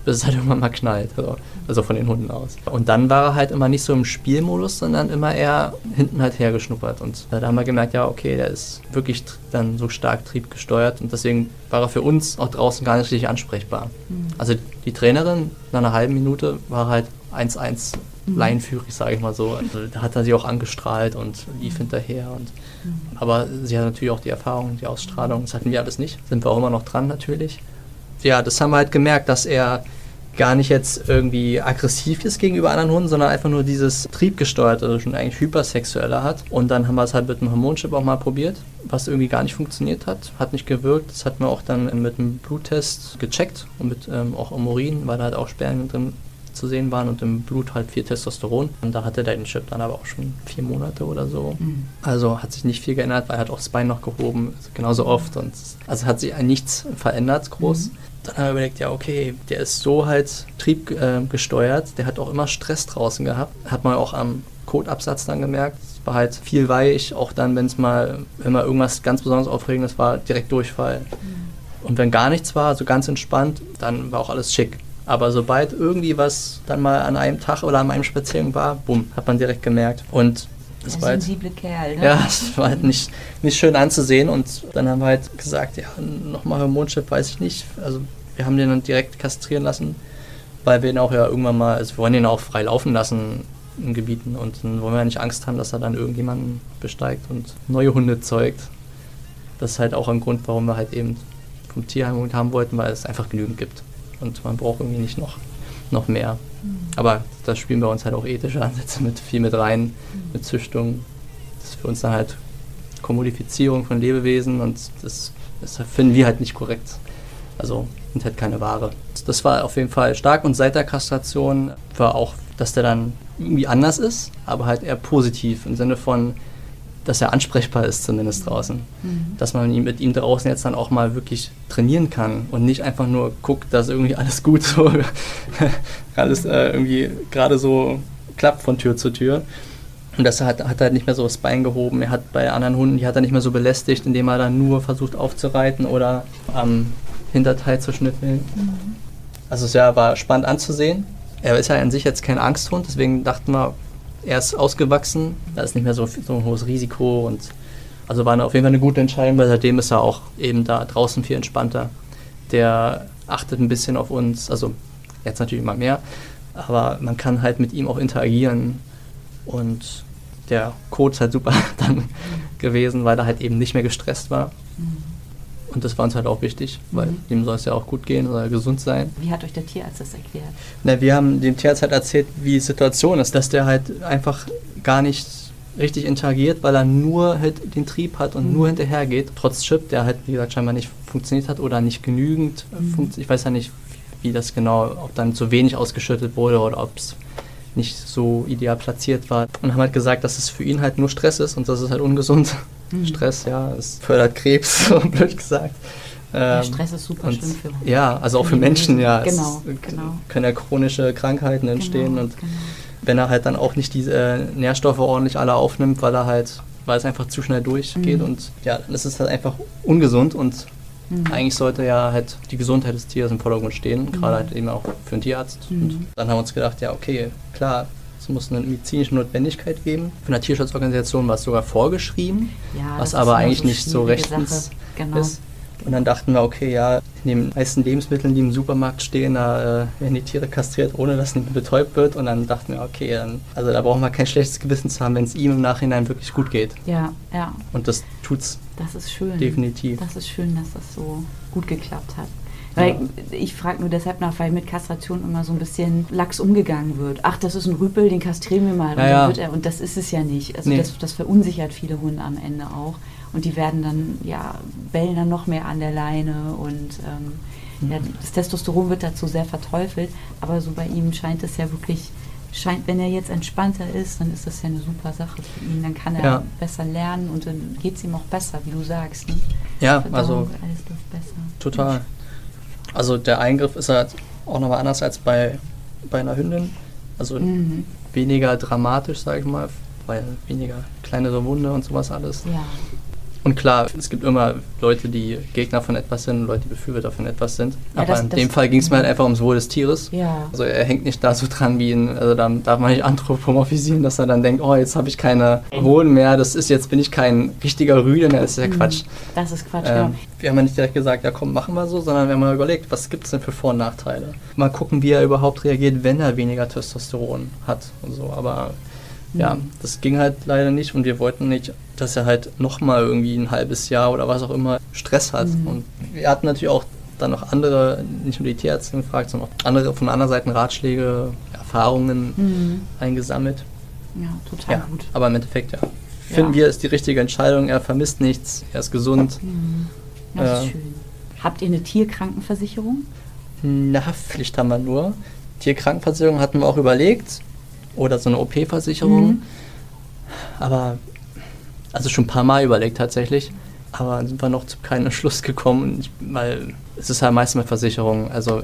bis es halt irgendwann mal knallt. Also, also von den Hunden aus. Und dann war er halt immer nicht so im Spielmodus, sondern immer eher hinten halt hergeschnuppert. Und da haben wir gemerkt, ja, okay, der ist wirklich dann so stark triebgesteuert und deswegen war er für uns auch draußen gar nicht richtig ansprechbar. Mhm. Also die Trainerin nach einer halben Minute war halt 1-1 mhm. leinführig, sage ich mal so. Also, da hat er sie auch angestrahlt und lief mhm. hinterher. Und, mhm. Aber sie hat natürlich auch die Erfahrung, die Ausstrahlung. Das hatten wir alles nicht. Sind wir auch immer noch dran natürlich. Ja, das haben wir halt gemerkt, dass er gar nicht jetzt irgendwie aggressiv ist gegenüber anderen Hunden, sondern einfach nur dieses triebgesteuerte, also schon eigentlich hypersexuelle hat. Und dann haben wir es halt mit dem Hormonchip auch mal probiert, was irgendwie gar nicht funktioniert hat, hat nicht gewirkt. Das hatten wir auch dann mit einem Bluttest gecheckt und mit ähm, auch im Urin, weil da halt auch Spermien drin zu sehen waren und im Blut halt viel Testosteron. Und da hatte der den Chip dann aber auch schon vier Monate oder so. Mhm. Also hat sich nicht viel geändert, weil er hat auch das Bein noch gehoben, genauso oft. Und also hat sich nichts verändert groß. Mhm dann haben wir überlegt, ja, okay, der ist so halt triebgesteuert, äh, der hat auch immer Stress draußen gehabt. Hat man auch am Kotabsatz dann gemerkt. Es war halt viel weich, auch dann, wenn es mal, wenn mal irgendwas ganz besonders Aufregendes war, direkt Durchfall. Mhm. Und wenn gar nichts war, so ganz entspannt, dann war auch alles schick. Aber sobald irgendwie was dann mal an einem Tag oder an einem Spaziergang war, bumm, hat man direkt gemerkt. Und das war halt, Kerl, ne? Ja, es war halt nicht, nicht schön anzusehen und dann haben wir halt gesagt, ja, nochmal Hormonchip, weiß ich nicht. Also wir haben den dann direkt kastrieren lassen, weil wir ihn auch ja irgendwann mal, also wir wollen ihn auch frei laufen lassen in Gebieten und dann wollen wir ja nicht Angst haben, dass er dann irgendjemanden besteigt und neue Hunde zeugt. Das ist halt auch ein Grund, warum wir halt eben vom Tierheim haben wollten, weil es einfach genügend gibt. Und man braucht irgendwie nicht noch, noch mehr. Mhm. Aber da spielen wir uns halt auch ethische Ansätze mit viel mit rein, mhm. mit Züchtung. Das ist für uns dann halt Kommodifizierung von Lebewesen und das, das finden wir halt nicht korrekt. Also sind halt keine Ware. Das war auf jeden Fall stark und seit der Kastration war auch, dass der dann irgendwie anders ist, aber halt eher positiv im Sinne von, dass er ansprechbar ist zumindest draußen. Mhm. Dass man mit ihm draußen jetzt dann auch mal wirklich trainieren kann und nicht einfach nur guckt, dass irgendwie alles gut so, alles äh, irgendwie gerade so klappt von Tür zu Tür. Und das hat, hat er nicht mehr so das Bein gehoben. Er hat bei anderen Hunden, die hat er nicht mehr so belästigt, indem er dann nur versucht aufzureiten oder am Hinterteil zu schnüffeln. Mhm. Also es ja, war spannend anzusehen. Er ist ja an sich jetzt kein Angsthund, deswegen dachten wir, er ist ausgewachsen, da ist nicht mehr so, so ein hohes Risiko und also war auf jeden Fall eine gute Entscheidung, weil seitdem ist er auch eben da draußen viel entspannter. Der achtet ein bisschen auf uns, also jetzt natürlich immer mehr, aber man kann halt mit ihm auch interagieren und der Code ist halt super dann gewesen, weil er halt eben nicht mehr gestresst war. Mhm. Und das war uns halt auch wichtig, weil mhm. dem soll es ja auch gut gehen, soll er gesund sein. Wie hat euch der Tierarzt das erklärt? Na, wir haben dem Tierarzt halt erzählt, wie die Situation ist, dass der halt einfach gar nicht richtig interagiert, weil er nur halt den Trieb hat und mhm. nur hinterher geht, trotz Chip, der halt, wie gesagt, scheinbar nicht funktioniert hat oder nicht genügend mhm. funktioniert. Ich weiß ja nicht, wie das genau, ob dann zu wenig ausgeschüttet wurde oder ob es nicht so ideal platziert war. Und haben halt gesagt, dass es für ihn halt nur Stress ist und das ist halt ungesund. Mhm. Stress, ja, es fördert Krebs, so blöd gesagt. Ja, ähm, Stress ist super schlimm für. Ja, also auch für Menschen, ja. Genau, es genau. Können ja chronische Krankheiten entstehen genau, und genau. wenn er halt dann auch nicht diese äh, Nährstoffe ordentlich alle aufnimmt, weil er halt, weil es einfach zu schnell durchgeht mhm. und ja, dann ist es halt einfach ungesund und Mhm. Eigentlich sollte ja halt die Gesundheit des Tieres im Vordergrund stehen, mhm. gerade halt eben auch für einen Tierarzt. Mhm. Und dann haben wir uns gedacht, ja, okay, klar, es muss eine medizinische Notwendigkeit geben. Für eine Tierschutzorganisation war es sogar vorgeschrieben, ja, was aber eigentlich so nicht so rechtens genau. ist. Und dann dachten wir, okay, ja, in den meisten Lebensmitteln, die im Supermarkt stehen, da äh, werden die Tiere kastriert, ohne dass ein betäubt wird. Und dann dachten wir, okay, dann, also da brauchen wir kein schlechtes Gewissen zu haben, wenn es ihm im Nachhinein wirklich gut geht. Ja, ja. Und das tut's. Das ist schön. Definitiv. Das ist schön, dass das so gut geklappt hat. Weil ja. ich frage nur deshalb nach, weil mit Kastration immer so ein bisschen lax umgegangen wird. Ach, das ist ein Rüpel, den kastrieren wir mal. Ja, und, er, und, das ist es ja nicht. Also nee. das, das verunsichert viele Hunde am Ende auch. Und die werden dann, ja, bellen dann noch mehr an der Leine und ähm, mhm. ja, das Testosteron wird dazu sehr verteufelt. Aber so bei ihm scheint es ja wirklich, scheint, wenn er jetzt entspannter ist, dann ist das ja eine super Sache für ihn. Dann kann er ja. besser lernen und dann geht es ihm auch besser, wie du sagst. Ne? Ja, Verdauung, also alles läuft besser. Total. Also der Eingriff ist halt auch nochmal anders als bei, bei einer Hündin. Also mhm. weniger dramatisch, sage ich mal, weil weniger kleinere Wunde und sowas alles. Ja. Und klar, es gibt immer Leute, die Gegner von etwas sind, Leute, die Befürworter von etwas sind. Ja, Aber das, in dem Fall ging es mir halt einfach ums Wohl des Tieres. Ja. Also er hängt nicht da so dran wie ein, also da darf man nicht anthropomorphisieren, dass er dann denkt, oh, jetzt habe ich keine Hoden mehr, das ist jetzt bin ich kein richtiger Rüde mehr, das ist ja mhm. Quatsch. Das ist Quatsch, ähm, genau. Wir haben ja nicht direkt gesagt, ja komm, machen wir so, sondern wir haben mal überlegt, was gibt es denn für Vor- und Nachteile? Mal gucken, wie er überhaupt reagiert, wenn er weniger Testosteron hat und so. Aber ja, mhm. das ging halt leider nicht und wir wollten nicht, dass er halt nochmal irgendwie ein halbes Jahr oder was auch immer Stress hat. Mhm. Und wir hatten natürlich auch dann noch andere, nicht nur die Tierärztin gefragt, sondern auch andere von anderen Seiten Ratschläge, Erfahrungen mhm. eingesammelt. Ja, total ja, gut. Aber im Endeffekt, ja. Finden ja. wir, ist die richtige Entscheidung. Er vermisst nichts, er ist gesund. Mhm. Das äh, ist schön. Habt ihr eine Tierkrankenversicherung? Eine Haftpflicht haben wir nur. Tierkrankenversicherung hatten wir auch überlegt oder so eine OP-Versicherung. Mhm. Aber, also schon ein paar Mal überlegt tatsächlich. Aber sind wir noch zu keinem Schluss gekommen, weil es ist halt meistens mit Versicherung. Also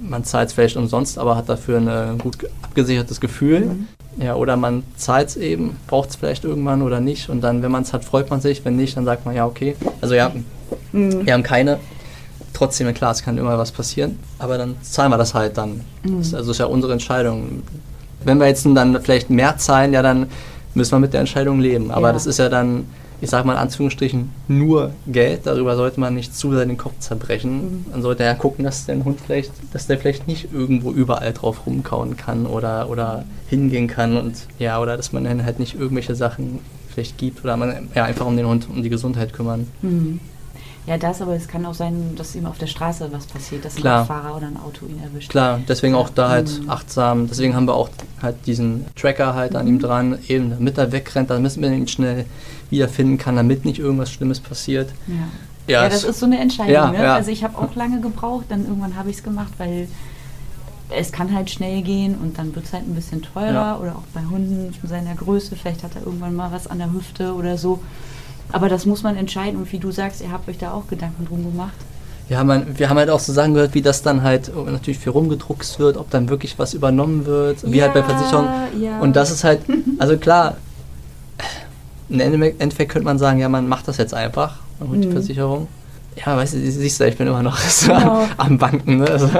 man zahlt es vielleicht umsonst, aber hat dafür ein gut abgesichertes Gefühl. Mhm. Ja, oder man zahlt es eben, braucht es vielleicht irgendwann oder nicht. Und dann, wenn man es hat, freut man sich. Wenn nicht, dann sagt man, ja, okay. Also ja, mhm. wir haben keine. Trotzdem, klar, es kann immer was passieren. Aber dann zahlen wir das halt dann. Mhm. Das, also ist ja unsere Entscheidung. Wenn wir jetzt dann vielleicht mehr zahlen, ja, dann müssen wir mit der Entscheidung leben. Aber ja. das ist ja dann, ich sage mal in Anführungsstrichen, nur Geld. Darüber sollte man nicht zu sehr den Kopf zerbrechen. Mhm. Man sollte ja gucken, dass der Hund vielleicht, dass der vielleicht nicht irgendwo überall drauf rumkauen kann oder, oder hingehen kann und ja, oder dass man dann halt nicht irgendwelche Sachen vielleicht gibt oder man ja einfach um den Hund, um die Gesundheit kümmern. Mhm. Ja, das, aber es kann auch sein, dass ihm auf der Straße was passiert, dass Klar. ein Fahrer oder ein Auto ihn erwischt. Klar, deswegen auch da halt mhm. achtsam. Deswegen haben wir auch halt diesen Tracker halt mhm. an ihm mhm. dran, eben damit er wegrennt, damit man ihn schnell wiederfinden kann, damit nicht irgendwas Schlimmes passiert. Ja. Ja, ja das ist so eine Entscheidung. Ja, ne? ja. Also ich habe auch lange gebraucht, dann irgendwann habe ich es gemacht, weil es kann halt schnell gehen und dann wird es halt ein bisschen teurer oder auch bei Hunden von seiner Größe, vielleicht hat er irgendwann mal was an der Hüfte oder so. Aber das muss man entscheiden und wie du sagst, ihr habt euch da auch Gedanken drum gemacht. Ja, man, wir haben halt auch so Sachen gehört, wie das dann halt natürlich für rumgedruckt wird, ob dann wirklich was übernommen wird, wie ja, halt bei Versicherungen. Ja. Und das ist halt, also klar, im Endeffekt könnte man sagen, ja, man macht das jetzt einfach, man holt mhm. die Versicherung. Ja, weißt du, siehst du, ich bin immer noch genau. am, am, Banken. Ne? Also.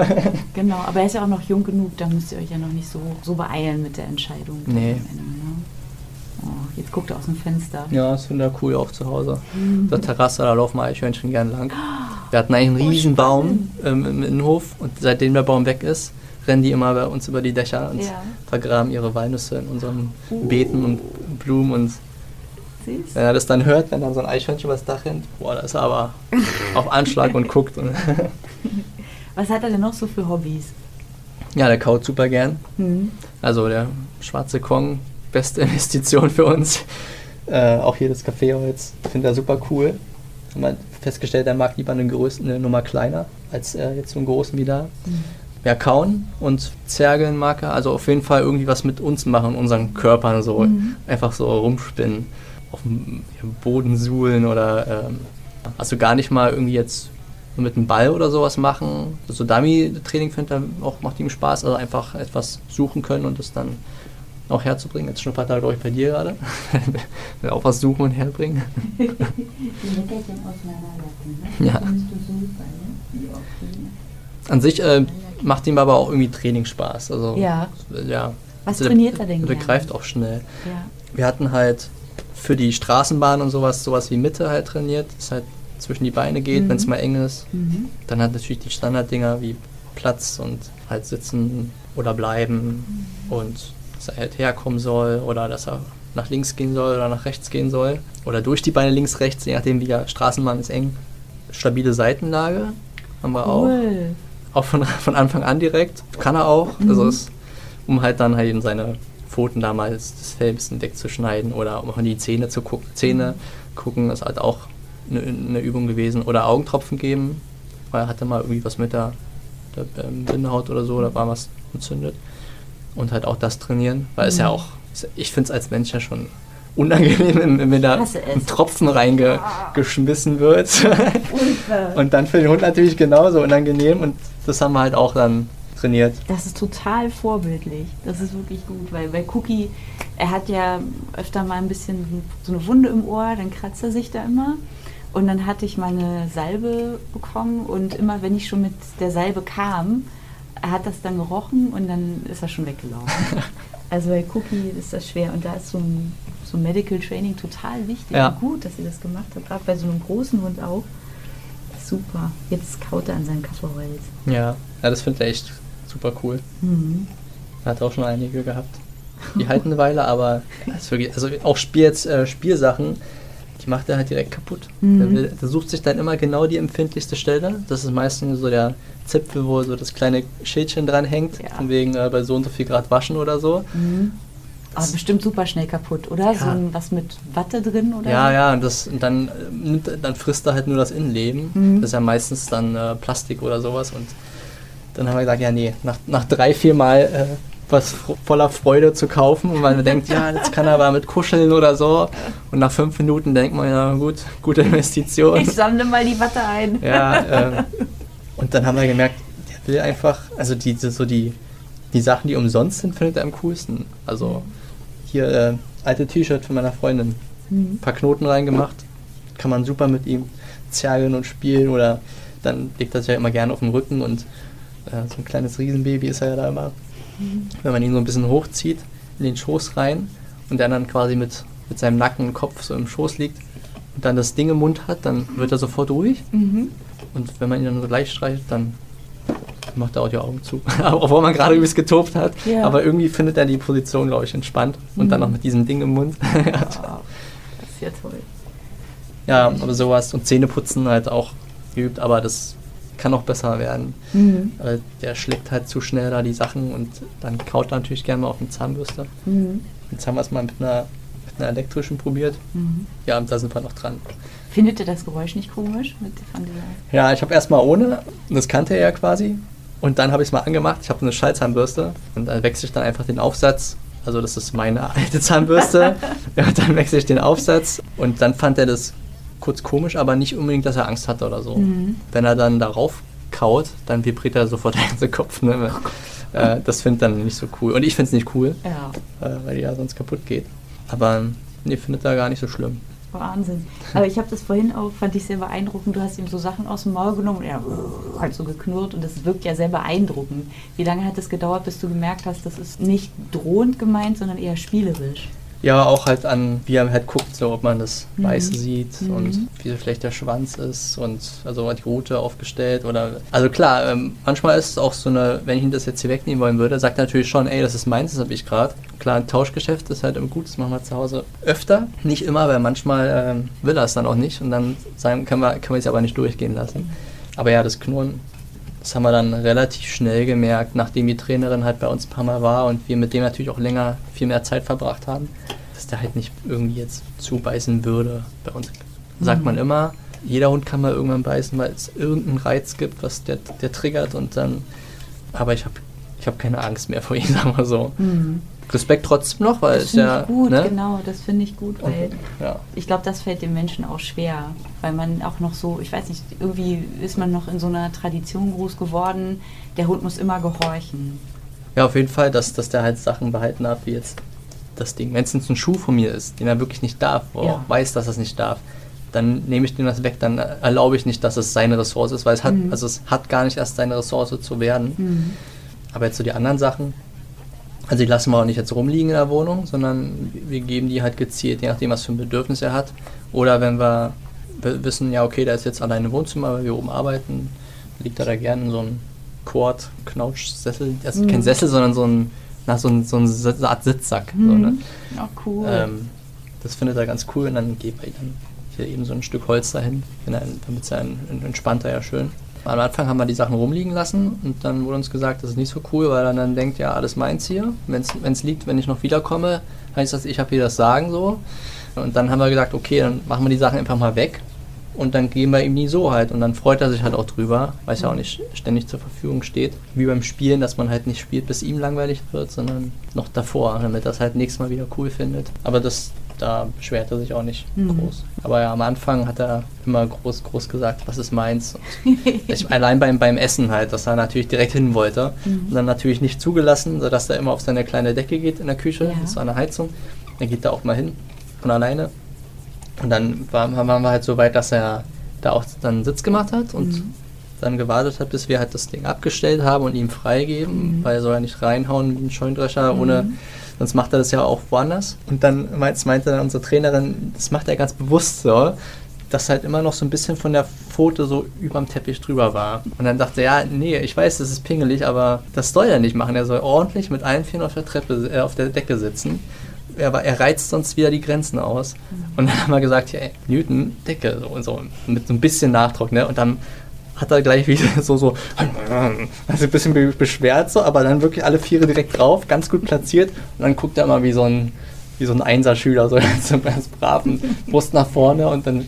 Genau, aber er ist ja auch noch jung genug, da müsst ihr euch ja noch nicht so, so beeilen mit der Entscheidung. Nee. Ende, ne? Oh, jetzt guckt er aus dem Fenster. Ja, das finde ich cool auch zu Hause. Mhm. Der Terrasse, da laufen Eichhörnchen gern lang. Wir hatten eigentlich einen oh, riesen Baum ähm, im Innenhof und seitdem der Baum weg ist, rennen die immer bei uns über die Dächer und ja. vergraben ihre Walnüsse in unseren uh. Beeten und Blumen und Siehst? Wenn er das dann hört, wenn dann so ein Eichhörnchen übers Dach rennt, boah, da ist er aber auf Anschlag und guckt. Und Was hat er denn noch so für Hobbys? ja, der kaut super gern. Hm. Also der schwarze Kong, beste Investition für uns. Äh, auch hier das Kaffeeholz, finde er super cool. Haben wir festgestellt, er mag lieber eine, größte, eine Nummer kleiner als äh, jetzt so einen großen wie da. Mhm. Ja, kauen und zergeln mag er. Also auf jeden Fall irgendwie was mit uns machen, unseren Körpern so. Mhm. Einfach so rumspinnen, auf dem Boden suhlen oder ähm, also gar nicht mal irgendwie jetzt mit einem Ball oder sowas machen. So Dummy-Training findet er auch, macht ihm Spaß. Also einfach etwas suchen können und das dann auch herzubringen. Jetzt schnuppert er, glaube ich, bei dir gerade. Will auch was suchen und herbringen. Die Leckerchen auseinanderlassen, ne? Ja. Findest du super, ne? Ja. An sich äh, macht ihm aber auch irgendwie Training Spaß. Also, Ja. ja. Was Also der- trainiert er denn Der gerne? greift auch schnell. Ja. Wir hatten halt für die Straßenbahn und sowas, sowas wie Mitte halt trainiert, das halt zwischen die Beine geht, Mhm. wenn es mal eng ist. Mhm. Dann hat natürlich die Standarddinger wie Platz und halt sitzen oder bleiben und dass er halt herkommen soll oder dass er nach links gehen soll oder nach rechts gehen soll oder durch die Beine links, rechts, je nachdem wie der Straßenbahn ist eng. Stabile Seitenlage haben wir auch. Cool. Auch von, von Anfang an direkt. Kann er auch. Mhm. Also ist, um halt dann halt eben seine Pfoten damals ein bisschen wegzuschneiden oder um auch in die Zähne zu gucken. Zähne gucken ist halt auch eine, eine Übung gewesen. Oder Augentropfen geben, weil er hatte mal irgendwie was mit der, der ähm, Bindehaut oder so, da war was entzündet. Und halt auch das trainieren, weil es ja Mhm. auch, ich finde es als Mensch ja schon unangenehm, wenn mir da ein Tropfen reingeschmissen wird. Furchtbar. Und dann für den Hund natürlich genauso unangenehm und das haben wir halt auch dann trainiert. Das ist total vorbildlich. Das ist wirklich gut, weil bei Cookie, er hat ja öfter mal ein bisschen so eine Wunde im Ohr, dann kratzt er sich da immer. Und dann hatte ich meine Salbe bekommen und immer wenn ich schon mit der Salbe kam, er hat das dann gerochen und dann ist er schon weggelaufen. also bei Cookie ist das schwer und da ist so ein, so ein Medical Training total wichtig. Ja. Und gut, dass ihr das gemacht habt, gerade bei so einem großen Hund auch. Super. Jetzt kaut er an seinem Kaffeeholz. Ja, ja das finde ich echt super cool. Mhm. Er hat auch schon einige gehabt. Die halten eine Weile, aber ist wirklich, also auch Spiel, jetzt, äh, Spielsachen, die macht er halt direkt kaputt. Mhm. Der, will, der sucht sich dann immer genau die empfindlichste Stelle. Das ist meistens so der Zipfel, wo so das kleine Schildchen dran hängt, Ja. von wegen äh, bei so und so viel Grad waschen oder so. Mhm. Aber Das- bestimmt super schnell kaputt, oder? So Ja. ein, was mit Watte drin oder Ja, so? ja, und, das, und dann, äh, nimmt, dann frisst er halt nur das Innenleben. Mhm. Das ist ja meistens dann äh, Plastik oder sowas. Und dann haben wir gesagt, ja, nee, nach, nach drei, vier Mal äh, was voller Freude zu kaufen, weil man denkt, ja, jetzt kann er aber mit kuscheln oder so. Und nach fünf Minuten denkt man, ja, gut, gute Investition. Ich sammle mal die Watte ein. Ja, äh, und dann haben wir gemerkt, der will einfach, also diese, so die, die Sachen, die umsonst sind, findet er am coolsten. Also hier äh, alte T-Shirt von meiner Freundin, Mhm. ein paar Knoten reingemacht, kann man super mit ihm zergeln und spielen oder dann legt er sich ja immer gerne auf den Rücken und äh, so ein kleines Riesenbaby ist er ja da immer. Wenn man ihn so ein bisschen hochzieht, in den Schoß rein und der dann quasi mit, mit seinem Nacken und Kopf so im Schoß liegt und dann das Ding im Mund hat, dann wird er sofort ruhig Mhm. und wenn man ihn dann so leicht streicht, dann macht er auch die Augen zu. Obwohl man gerade übelst getobt hat. Ja. Aber irgendwie findet er die Position, glaube ich, entspannt. Und dann Mhm. noch mit diesem Ding im Mund. Wow. Das ist ja toll. ja, aber sowas. Und Zähneputzen halt auch geübt, aber das kann auch besser werden. Mhm. Weil der schlägt halt zu schnell da die Sachen und dann kaut er natürlich gerne mal auf eine Zahnbürste. Mhm. Jetzt haben wir es mal mit einer, mit einer elektrischen probiert. Mhm. Ja, und da sind wir noch dran. Findet ihr das Geräusch nicht komisch mit von? Ja, ich habe erstmal ohne, das kannte er ja quasi. Und dann habe ich es mal angemacht. Ich habe eine Schallzahnbürste und dann wechsle ich dann einfach den Aufsatz. Also das ist meine alte Zahnbürste. ja, und dann wechsle ich den Aufsatz und dann fand er das kurz komisch, aber nicht unbedingt, dass er Angst hatte oder so. Mhm. Wenn er dann darauf kaut, dann vibriert er sofort der ganze Kopf. Ne? äh, das findet dann nicht so cool. Und ich finde es nicht cool, Ja, äh, weil die ja sonst kaputt geht. Aber nee, findet er gar nicht so schlimm. Wahnsinn. Aber ich habe das vorhin auch, fand ich sehr beeindruckend. Du hast ihm so Sachen aus dem Maul genommen und er hat so geknurrt und das wirkt ja sehr beeindruckend. Wie lange hat es gedauert, bis du gemerkt hast, das ist nicht drohend gemeint, sondern eher spielerisch? Ja, auch halt an, wie er halt guckt, so ob man das Mhm. Weiße sieht Mhm. und wie vielleicht der Schwanz ist und also die Rute aufgestellt oder. Also klar, ähm, manchmal ist es auch so eine, wenn ich ihm das jetzt hier wegnehmen wollen würde, sagt er natürlich schon, ey, das ist meins, das habe ich gerade. Klar, ein Tauschgeschäft ist halt immer gut, das machen wir zu Hause öfter. Nicht immer, weil manchmal ähm, will er es dann auch nicht und dann sagen, können wir, können wir es aber nicht durchgehen lassen. Aber ja, das Knurren, das haben wir dann relativ schnell gemerkt, nachdem die Trainerin halt bei uns ein paar Mal war und wir mit dem natürlich auch länger, viel mehr Zeit verbracht haben, dass der halt nicht irgendwie jetzt zubeißen würde. Bei uns sagt Mhm. man immer, jeder Hund kann mal irgendwann beißen, weil es irgendeinen Reiz gibt, was der, der triggert und dann. Aber ich habe ich hab keine Angst mehr vor ihm, sagen wir so. Mhm. Respekt trotzdem noch, weil Das es finde ja. ich gut, ne? genau, das finde ich gut, weil Ja. ich glaube, das fällt den Menschen auch schwer, weil man auch noch so, ich weiß nicht, irgendwie ist man noch in so einer Tradition groß geworden, der Hund muss immer gehorchen. ja, auf jeden Fall, dass, dass der halt Sachen behalten hat, wie jetzt das Ding. Wenn es jetzt ein Schuh von mir ist, den er wirklich nicht darf, wo Ja. auch weiß, dass er es nicht darf, dann nehme ich dem das weg, dann erlaube ich nicht, dass es seine Ressource ist, weil es hat, Mhm. also es hat gar nicht erst seine Ressource zu werden. Mhm. Aber jetzt so die anderen Sachen, also die lassen wir auch nicht jetzt rumliegen in der Wohnung, sondern wir geben die halt gezielt, je nachdem, was für ein Bedürfnis er hat. Oder wenn wir wissen, ja, okay, der ist jetzt alleine im Wohnzimmer, weil wir oben arbeiten, liegt er da gerne in so einem Quad-Knautschsessel. Also Mhm. kein Sessel, sondern so ein, na, so ein, so ein Art Sitzsack. So, ne? Mhm. Ja, cool. ähm, das findet er ganz cool und dann geben wir ihm hier eben so ein Stück Holz dahin, damit es ja en- en- entspannter ja schön. Am Anfang haben wir die Sachen rumliegen lassen und dann wurde uns gesagt, das ist nicht so cool, weil er dann denkt, ja, alles meins hier. Wenn es liegt, wenn ich noch wiederkomme, heißt das, ich habe hier das Sagen so. Und dann haben wir gesagt, okay, dann machen wir die Sachen einfach mal weg und dann geben wir ihm die so halt. Und dann freut er sich halt auch drüber, weil es ja auch nicht ständig zur Verfügung steht. Wie beim Spielen, dass man halt nicht spielt, bis ihm langweilig wird, sondern noch davor, damit er es halt nächstes Mal wieder cool findet. Aber das, da beschwert er sich auch nicht Mhm. groß. Aber ja, am Anfang hat er immer groß, groß gesagt, was ist meins. Ich, allein beim, beim Essen halt, dass er natürlich direkt hin wollte. Mhm. Und dann natürlich nicht zugelassen, sodass er immer auf seine kleine Decke geht in der Küche. Ja. Das war eine Heizung. Dann geht er auch mal hin von alleine. Und dann war- waren wir halt so weit, dass er da auch dann einen Sitz gemacht hat und Mhm. dann gewartet hat, bis wir halt das Ding abgestellt haben und ihm freigeben, Mhm. weil er soll ja nicht reinhauen wie ein Scheundrescher, ohne, Mhm. Sonst macht er das ja auch woanders. Und dann meint, meinte dann unsere Trainerin, das macht er ganz bewusst so, dass halt immer noch so ein bisschen von der Pfote so überm Teppich drüber war. Und dann dachte er, ja, nee, ich weiß, das ist pingelig, aber das soll er nicht machen. Er soll ordentlich mit allen Vieren auf der Treppe, äh, auf der Decke sitzen. Er, war- er reizt sonst wieder die Grenzen aus. Und dann haben wir gesagt, ja, ey, Newton, Decke, so und so, mit so ein bisschen Nachdruck, ne? Und dann hat er gleich wieder so, so, also ein bisschen be- beschwert so, aber dann wirklich alle Viere direkt drauf, ganz gut platziert. Und dann guckt er mal wie so ein, wie so ein Einserschüler, so ganz, ganz brav, und Brust nach vorne und dann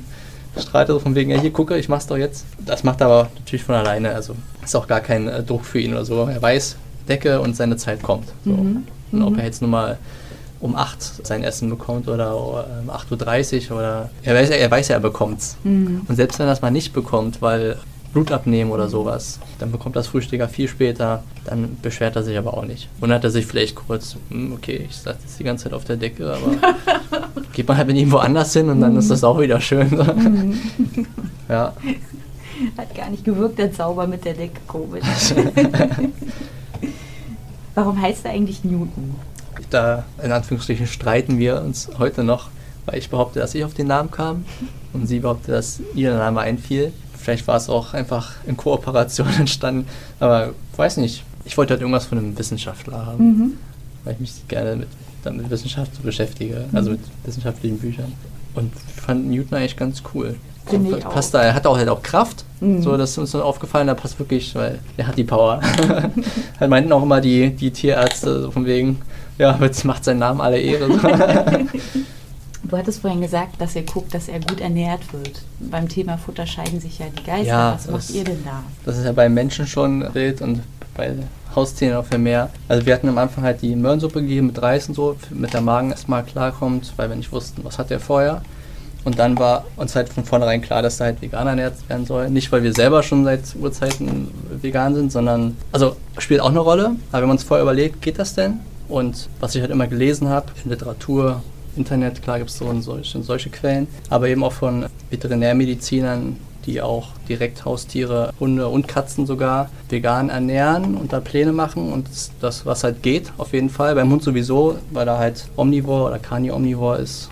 strahlt er so von wegen, ja, hier gucke, ich mach's doch jetzt. Das macht er aber natürlich von alleine, also ist auch gar kein äh, Druck für ihn oder so. Er weiß, Decke und seine Zeit kommt. So. Mhm. Und ob Mhm. er jetzt nur mal um 8 sein Essen bekommt oder um 8.30 Uhr oder er weiß, ja- er weiß ja, er bekommt's. Mhm. Und selbst wenn er es mal nicht bekommt, weil Blut abnehmen oder sowas, dann bekommt das Frühstück ja viel später, dann beschwert er sich aber auch nicht. Wundert er sich vielleicht kurz, hm, okay, ich sitze jetzt die ganze Zeit auf der Decke, aber geht man halt mit ihm woanders hin und dann ist das auch wieder schön. Mhm. ja. Hat gar nicht gewirkt, der Zauber mit der Decke, komisch. Warum heißt er eigentlich Newton? Da in Anführungsstrichen streiten wir uns heute noch, weil ich behaupte, dass ich auf den Namen kam und sie behauptet, dass ihr der Name einfiel. Vielleicht war es auch einfach in Kooperation entstanden, aber ich weiß nicht. Ich wollte halt irgendwas von einem Wissenschaftler haben, Mhm. weil ich mich gerne mit, mit Wissenschaft beschäftige, also mit wissenschaftlichen Büchern. Und ich fand Newton eigentlich ganz cool. Finde ich passt auch. da, er hat auch halt auch Kraft. Mhm. So, das ist uns dann aufgefallen, da passt wirklich, weil er hat die Power. halt meinten auch immer die, die Tierärzte so von wegen, ja, jetzt macht seinen Namen alle Ehre. Du hattest vorhin gesagt, dass ihr guckt, dass er gut ernährt wird. Beim Thema Futter scheiden sich ja die Geister. Ja, Was macht das- ihr denn da? Das ist ja bei Menschen schon wild und bei Haustieren auch viel mehr. Also wir hatten am Anfang halt die Möhrensuppe gegeben mit Reis und so, mit der Magen erstmal klarkommt, weil wir nicht wussten, was hat der vorher. Und dann war uns halt von vornherein klar, dass er halt vegan ernährt werden soll. Nicht, weil wir selber schon seit Urzeiten vegan sind, sondern, also spielt auch eine Rolle. Aber wir haben uns vorher überlegt, geht das denn? Und was ich halt immer gelesen habe, in Literatur, Internet, klar gibt es so und solche, solche Quellen, aber eben auch von Veterinärmedizinern, die auch direkt Haustiere, Hunde und Katzen sogar vegan ernähren und da Pläne machen und das, was halt geht, auf jeden Fall. Beim Hund sowieso, weil er halt omnivor oder carni-omnivor ist,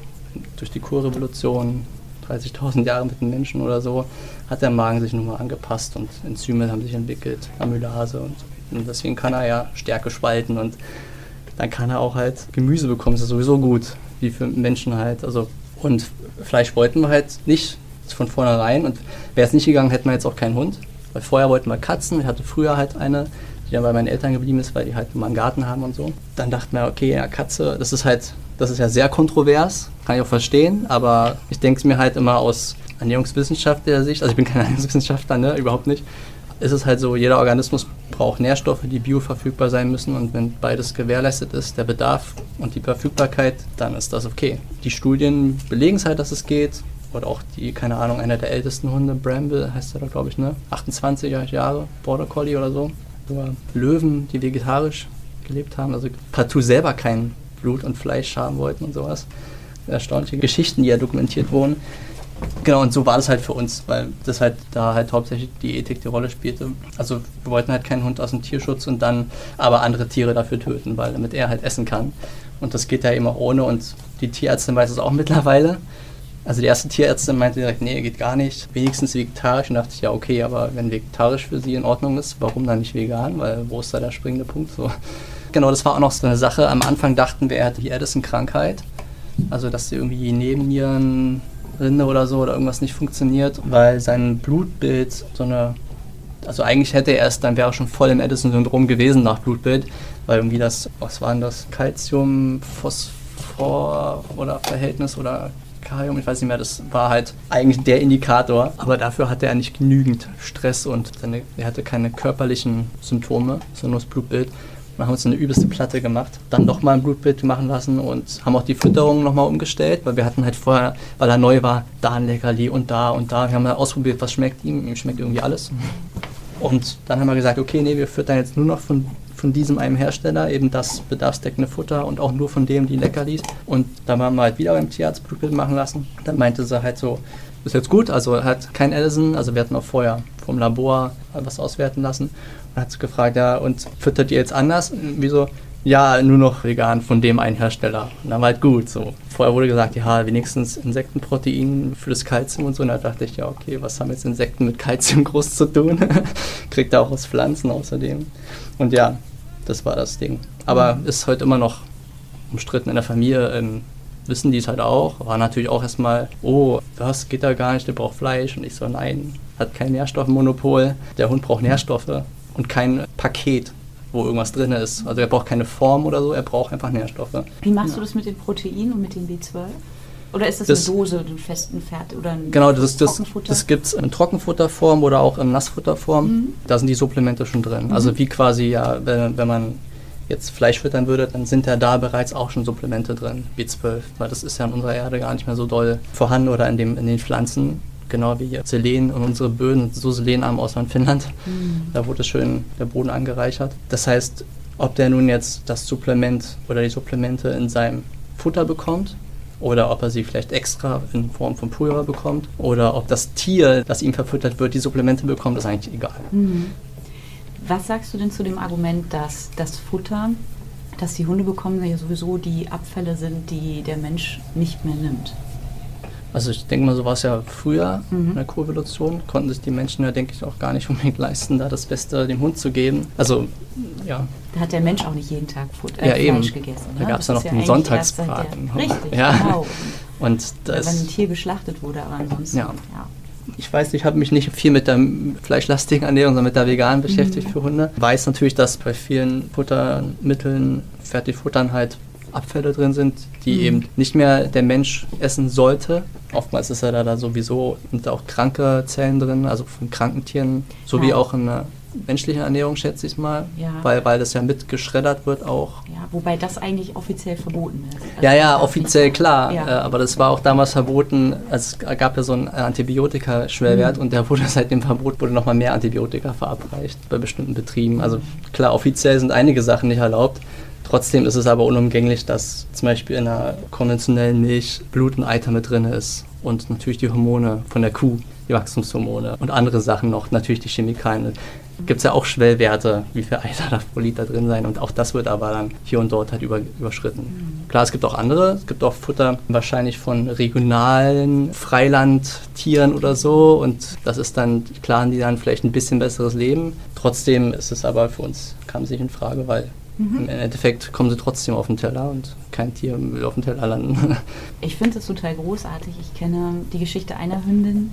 durch die Kurrevolution, 30.000 Jahre mit den Menschen oder so, hat der Magen sich nun mal angepasst und Enzyme haben sich entwickelt, Amylase und, und deswegen kann er ja Stärke spalten und dann kann er auch halt Gemüse bekommen. Das ist sowieso gut, wie für Menschen halt. Also, und Fleisch wollten wir halt nicht von vornherein. Und wäre es nicht gegangen, hätten wir jetzt auch keinen Hund. Weil vorher wollten wir Katzen. Ich hatte früher halt eine, die dann bei meinen Eltern geblieben ist, weil die halt immer einen Garten haben und so. Dann dachten wir, okay, ja, Katze, das ist halt, das ist ja sehr kontrovers, kann ich auch verstehen, aber ich denke es mir halt immer aus ernährungswissenschaftlicher Sicht, also ich bin kein Ernährungswissenschaftler, ne, überhaupt nicht, ist es halt so, jeder Organismus braucht Nährstoffe, die bioverfügbar sein müssen und wenn beides gewährleistet ist, der Bedarf und die Verfügbarkeit, dann ist das okay. Die Studien belegen es halt, dass es geht oder auch die, keine Ahnung, einer der ältesten Hunde, Bramble heißt er da, glaube ich, ne? 28 Jahre, Border Collie oder so. Oder Löwen, die vegetarisch gelebt haben, also partout selber kein Blut und Fleisch haben wollten und sowas. Erstaunliche Geschichten, die ja dokumentiert wurden. Genau, und so war das halt für uns, weil das halt da halt hauptsächlich die Ethik die Rolle spielte. Also wir wollten halt keinen Hund aus dem Tierschutz und dann aber andere Tiere dafür töten, weil damit er halt essen kann. Und das geht ja immer ohne und die Tierärztin weiß es auch mittlerweile. Also die erste Tierärztin meinte direkt, nee, geht gar nicht. Wenigstens vegetarisch. Und dachte ich, ja, okay, aber wenn vegetarisch für sie in Ordnung ist, warum dann nicht vegan? Weil wo ist da der springende Punkt? So. Genau, das war auch noch so eine Sache. Am Anfang dachten wir, er hatte die Addison-Krankheit. Also dass sie irgendwie neben ihren Rinde oder so oder irgendwas nicht funktioniert, weil sein Blutbild so eine also eigentlich hätte er es, dann wäre er schon voll im Addison-Syndrom gewesen nach Blutbild, weil irgendwie das, was war denn das, Calcium, Phosphor oder Verhältnis oder Kalium, ich weiß nicht mehr, das war halt eigentlich der Indikator. Aber dafür hatte er nicht genügend Stress und seine, er hatte keine körperlichen Symptome, sondern nur das Blutbild. Dann haben wir uns eine übelste Platte gemacht, dann nochmal ein Blutbild machen lassen und haben auch die Fütterung nochmal umgestellt, weil wir hatten halt vorher, weil er neu war, da ein Leckerli und da und da. Wir haben mal ausprobiert, was schmeckt ihm. Ihm schmeckt irgendwie alles. Und dann haben wir gesagt, okay, nee, wir füttern jetzt nur noch von von diesem einem Hersteller, eben das bedarfsdeckende Futter und auch nur von dem die Leckerlis. Und dann haben wir halt wieder beim Tierarzt Blutbild machen lassen. Dann meinte sie halt so, ist jetzt gut, also hat kein Edison, also wir hatten auch vorher vom Labor was auswerten lassen. Hat sie gefragt, ja, und füttert ihr jetzt anders? Wieso? Ja, nur noch vegan von dem einen Hersteller. Und dann war halt gut so. Vorher wurde gesagt, ja, wenigstens Insektenprotein für das Kalzium und so. Und da dachte ich, ja, okay, was haben jetzt Insekten mit Kalzium groß zu tun? Kriegt er auch aus Pflanzen außerdem. Und ja, das war das Ding. Aber mhm. ist heute immer noch umstritten in der Familie. Ähm, wissen die es halt auch. War natürlich auch erstmal, oh, das geht da gar nicht, der braucht Fleisch. Und ich so, nein, hat kein Nährstoffmonopol. Der Hund braucht Nährstoffe und kein Paket, wo irgendwas drin ist. Also er braucht keine Form oder so, er braucht einfach Nährstoffe. Wie machst ja. du das mit den Proteinen und mit den B12? Oder ist das, das eine Dose, einen festen Pferd oder ein Genau, das, das, das gibt es in Trockenfutterform oder auch in Nassfutterform. Mhm. Da sind die Supplemente schon drin. Mhm. Also wie quasi, ja, wenn, wenn man jetzt Fleisch füttern würde, dann sind ja da bereits auch schon Supplemente drin, B12. Weil das ist ja in unserer Erde gar nicht mehr so doll vorhanden oder in, dem, in den Pflanzen. Genau wie hier Selen und unsere Böden, so selenarm in Finnland. Mhm. Da wurde schön der Boden angereichert. Das heißt, ob der nun jetzt das Supplement oder die Supplemente in seinem Futter bekommt oder ob er sie vielleicht extra in Form von Pulver bekommt oder ob das Tier, das ihm verfüttert wird, die Supplemente bekommt, ist eigentlich egal. Mhm. Was sagst du denn zu dem Argument, dass das Futter, das die Hunde bekommen, ja sowieso die Abfälle sind, die der Mensch nicht mehr nimmt? Also ich denke mal, so war es ja früher mhm. in der Koevolution. Konnten sich die Menschen ja, denke ich, auch gar nicht unbedingt leisten, da das Beste dem Hund zu geben. Also, ja. Da hat der Mensch auch nicht jeden Tag Futter, äh, ja, eben. Fleisch gegessen. Da ne? gab es ja noch den Sonntagsbraten. Richtig, ja. genau. Und das, wenn ein Tier geschlachtet wurde, aber ansonsten, ja. ja. Ich weiß, ich habe mich nicht viel mit der fleischlastigen Ernährung, sondern mit der veganen beschäftigt mhm. für Hunde. Weiß natürlich, dass bei vielen Futtermitteln, Fertigfuttern halt Abfälle drin sind, die mhm. eben nicht mehr der Mensch essen sollte. Oftmals ist ja da, da sowieso auch kranke Zellen drin, also von kranken Tieren, sowie ja. auch in der menschlichen Ernährung, schätze ich mal, ja. weil, weil das ja mitgeschreddert wird auch. Ja, wobei das eigentlich offiziell verboten ist. Also ja, ja, offiziell klar, ja. Äh, aber das war auch damals verboten, also es gab ja so einen Antibiotika-Schwellwert mhm. und der wurde seit dem Verbot wurde nochmal mehr Antibiotika verabreicht bei bestimmten Betrieben. Also klar, offiziell sind einige Sachen nicht erlaubt, Trotzdem ist es aber unumgänglich, dass zum Beispiel in einer konventionellen Milch Blut ein Eiter mit drin ist und natürlich die Hormone von der Kuh, die Wachstumshormone und andere Sachen noch, natürlich die Chemikalien. Gibt es ja auch Schwellwerte, wie viel Ei darf pro Liter drin sein und auch das wird aber dann hier und dort halt über, überschritten. Mhm. Klar, es gibt auch andere, es gibt auch Futter wahrscheinlich von regionalen Freilandtieren oder so und das ist dann, klar, die dann vielleicht ein bisschen besseres Leben. Trotzdem ist es aber für uns, kam es nicht in Frage, weil Mhm. Im Endeffekt kommen sie trotzdem auf den Teller und kein Tier will auf den Teller landen. Ich finde das total großartig. Ich kenne die Geschichte einer Hündin,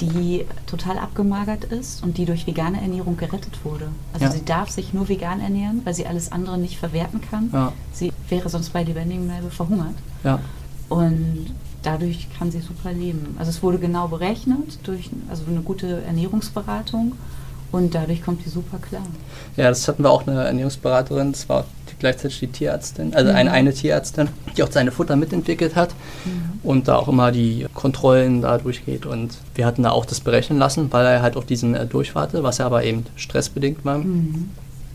die total abgemagert ist und die durch vegane Ernährung gerettet wurde. Also ja. sie darf sich nur vegan ernähren, weil sie alles andere nicht verwerten kann. Ja. Sie wäre sonst bei lebendigem Leibe verhungert. Ja. Und dadurch kann sie super leben. Also es wurde genau berechnet durch also eine gute Ernährungsberatung und dadurch kommt die super klar. Ja, das hatten wir auch eine Ernährungsberaterin, das war die, gleichzeitig die Tierärztin, also mhm. eine, eine Tierärztin, die auch seine Futter mitentwickelt hat mhm. und da auch immer die Kontrollen da durchgeht. Und wir hatten da auch das berechnen lassen, weil er halt auf diesen äh, durchwarte, was ja aber eben stressbedingt war. Mhm.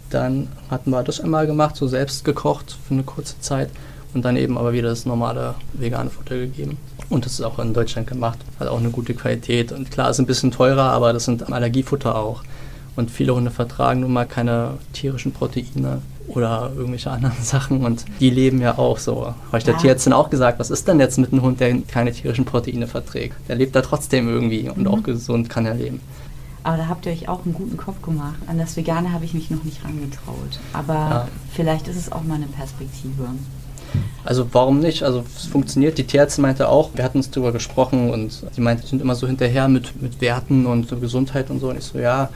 Dann hatten wir das einmal gemacht, so selbst gekocht für eine kurze Zeit und dann eben aber wieder das normale vegane Futter gegeben. Und das ist auch in Deutschland gemacht, hat auch eine gute Qualität. Und klar, ist ein bisschen teurer, aber das sind Allergiefutter auch. Und viele Hunde vertragen nun mal keine tierischen Proteine oder irgendwelche anderen Sachen und die leben ja auch so. Habe ich der ja. Tierärztin auch gesagt, was ist denn jetzt mit einem Hund, der keine tierischen Proteine verträgt? Der lebt da trotzdem irgendwie und mhm. auch gesund kann er leben. Aber da habt ihr euch auch einen guten Kopf gemacht. An das Vegane habe ich mich noch nicht rangetraut. Aber ja. vielleicht ist es auch mal eine Perspektive. Also warum nicht? Also es funktioniert. Die Tierärztin meinte auch, wir hatten es darüber gesprochen und sie meinte, sie sind immer so hinterher mit, mit Werten und Gesundheit und so. Und ich so, ja,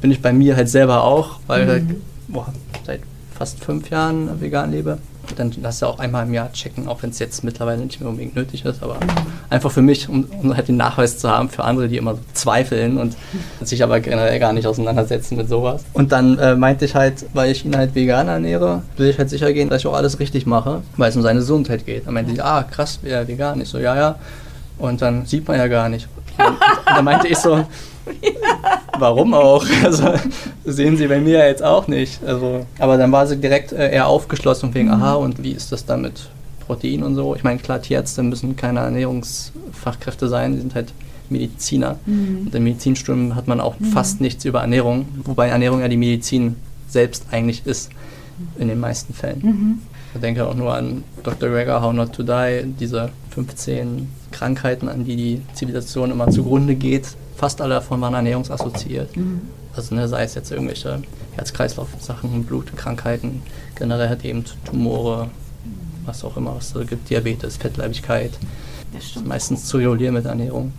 bin ich bei mir halt selber auch, weil mhm. boah, seit fast fünf Jahren vegan lebe. Dann lass ja auch einmal im Jahr checken, auch wenn es jetzt mittlerweile nicht mehr unbedingt nötig ist, aber mhm. einfach für mich, um, um, halt den Nachweis zu haben für andere, die immer so zweifeln und sich aber generell gar nicht auseinandersetzen mit sowas. Und dann äh, meinte ich halt, weil ich ihn halt vegan ernähre, will ich halt sicher gehen, dass ich auch alles richtig mache, weil es um seine Gesundheit geht. Dann meinte ich, ah krass, ja, vegan. Ich so, ja, ja. Und dann sieht man ja gar nicht. Und, und dann meinte ich so, Warum auch? Also sehen sie bei mir jetzt auch nicht. Also, aber dann war sie direkt äh, eher aufgeschlossen wegen, mhm. aha, und wie ist das dann mit Protein und so? Ich meine, klar, Tierärzte müssen keine Ernährungsfachkräfte sein, die sind halt Mediziner. Mhm. Und im Medizinstudium hat man auch mhm. fast nichts über Ernährung, wobei Ernährung ja die Medizin selbst eigentlich ist, in den meisten Fällen. Mhm. Ich denke auch nur an Dr. Greger, How Not to Die, diese 15 Krankheiten, an die die Zivilisation immer zugrunde geht, fast alle davon waren ernährungsassoziiert. Mhm. Also ne, sei es jetzt irgendwelche Herz-Kreislauf-Sachen, Blutkrankheiten, generell hat eben Tumore, was auch immer es gibt, Diabetes, Fettleibigkeit. Das stimmt. meistens zu regulieren mit Ernährung.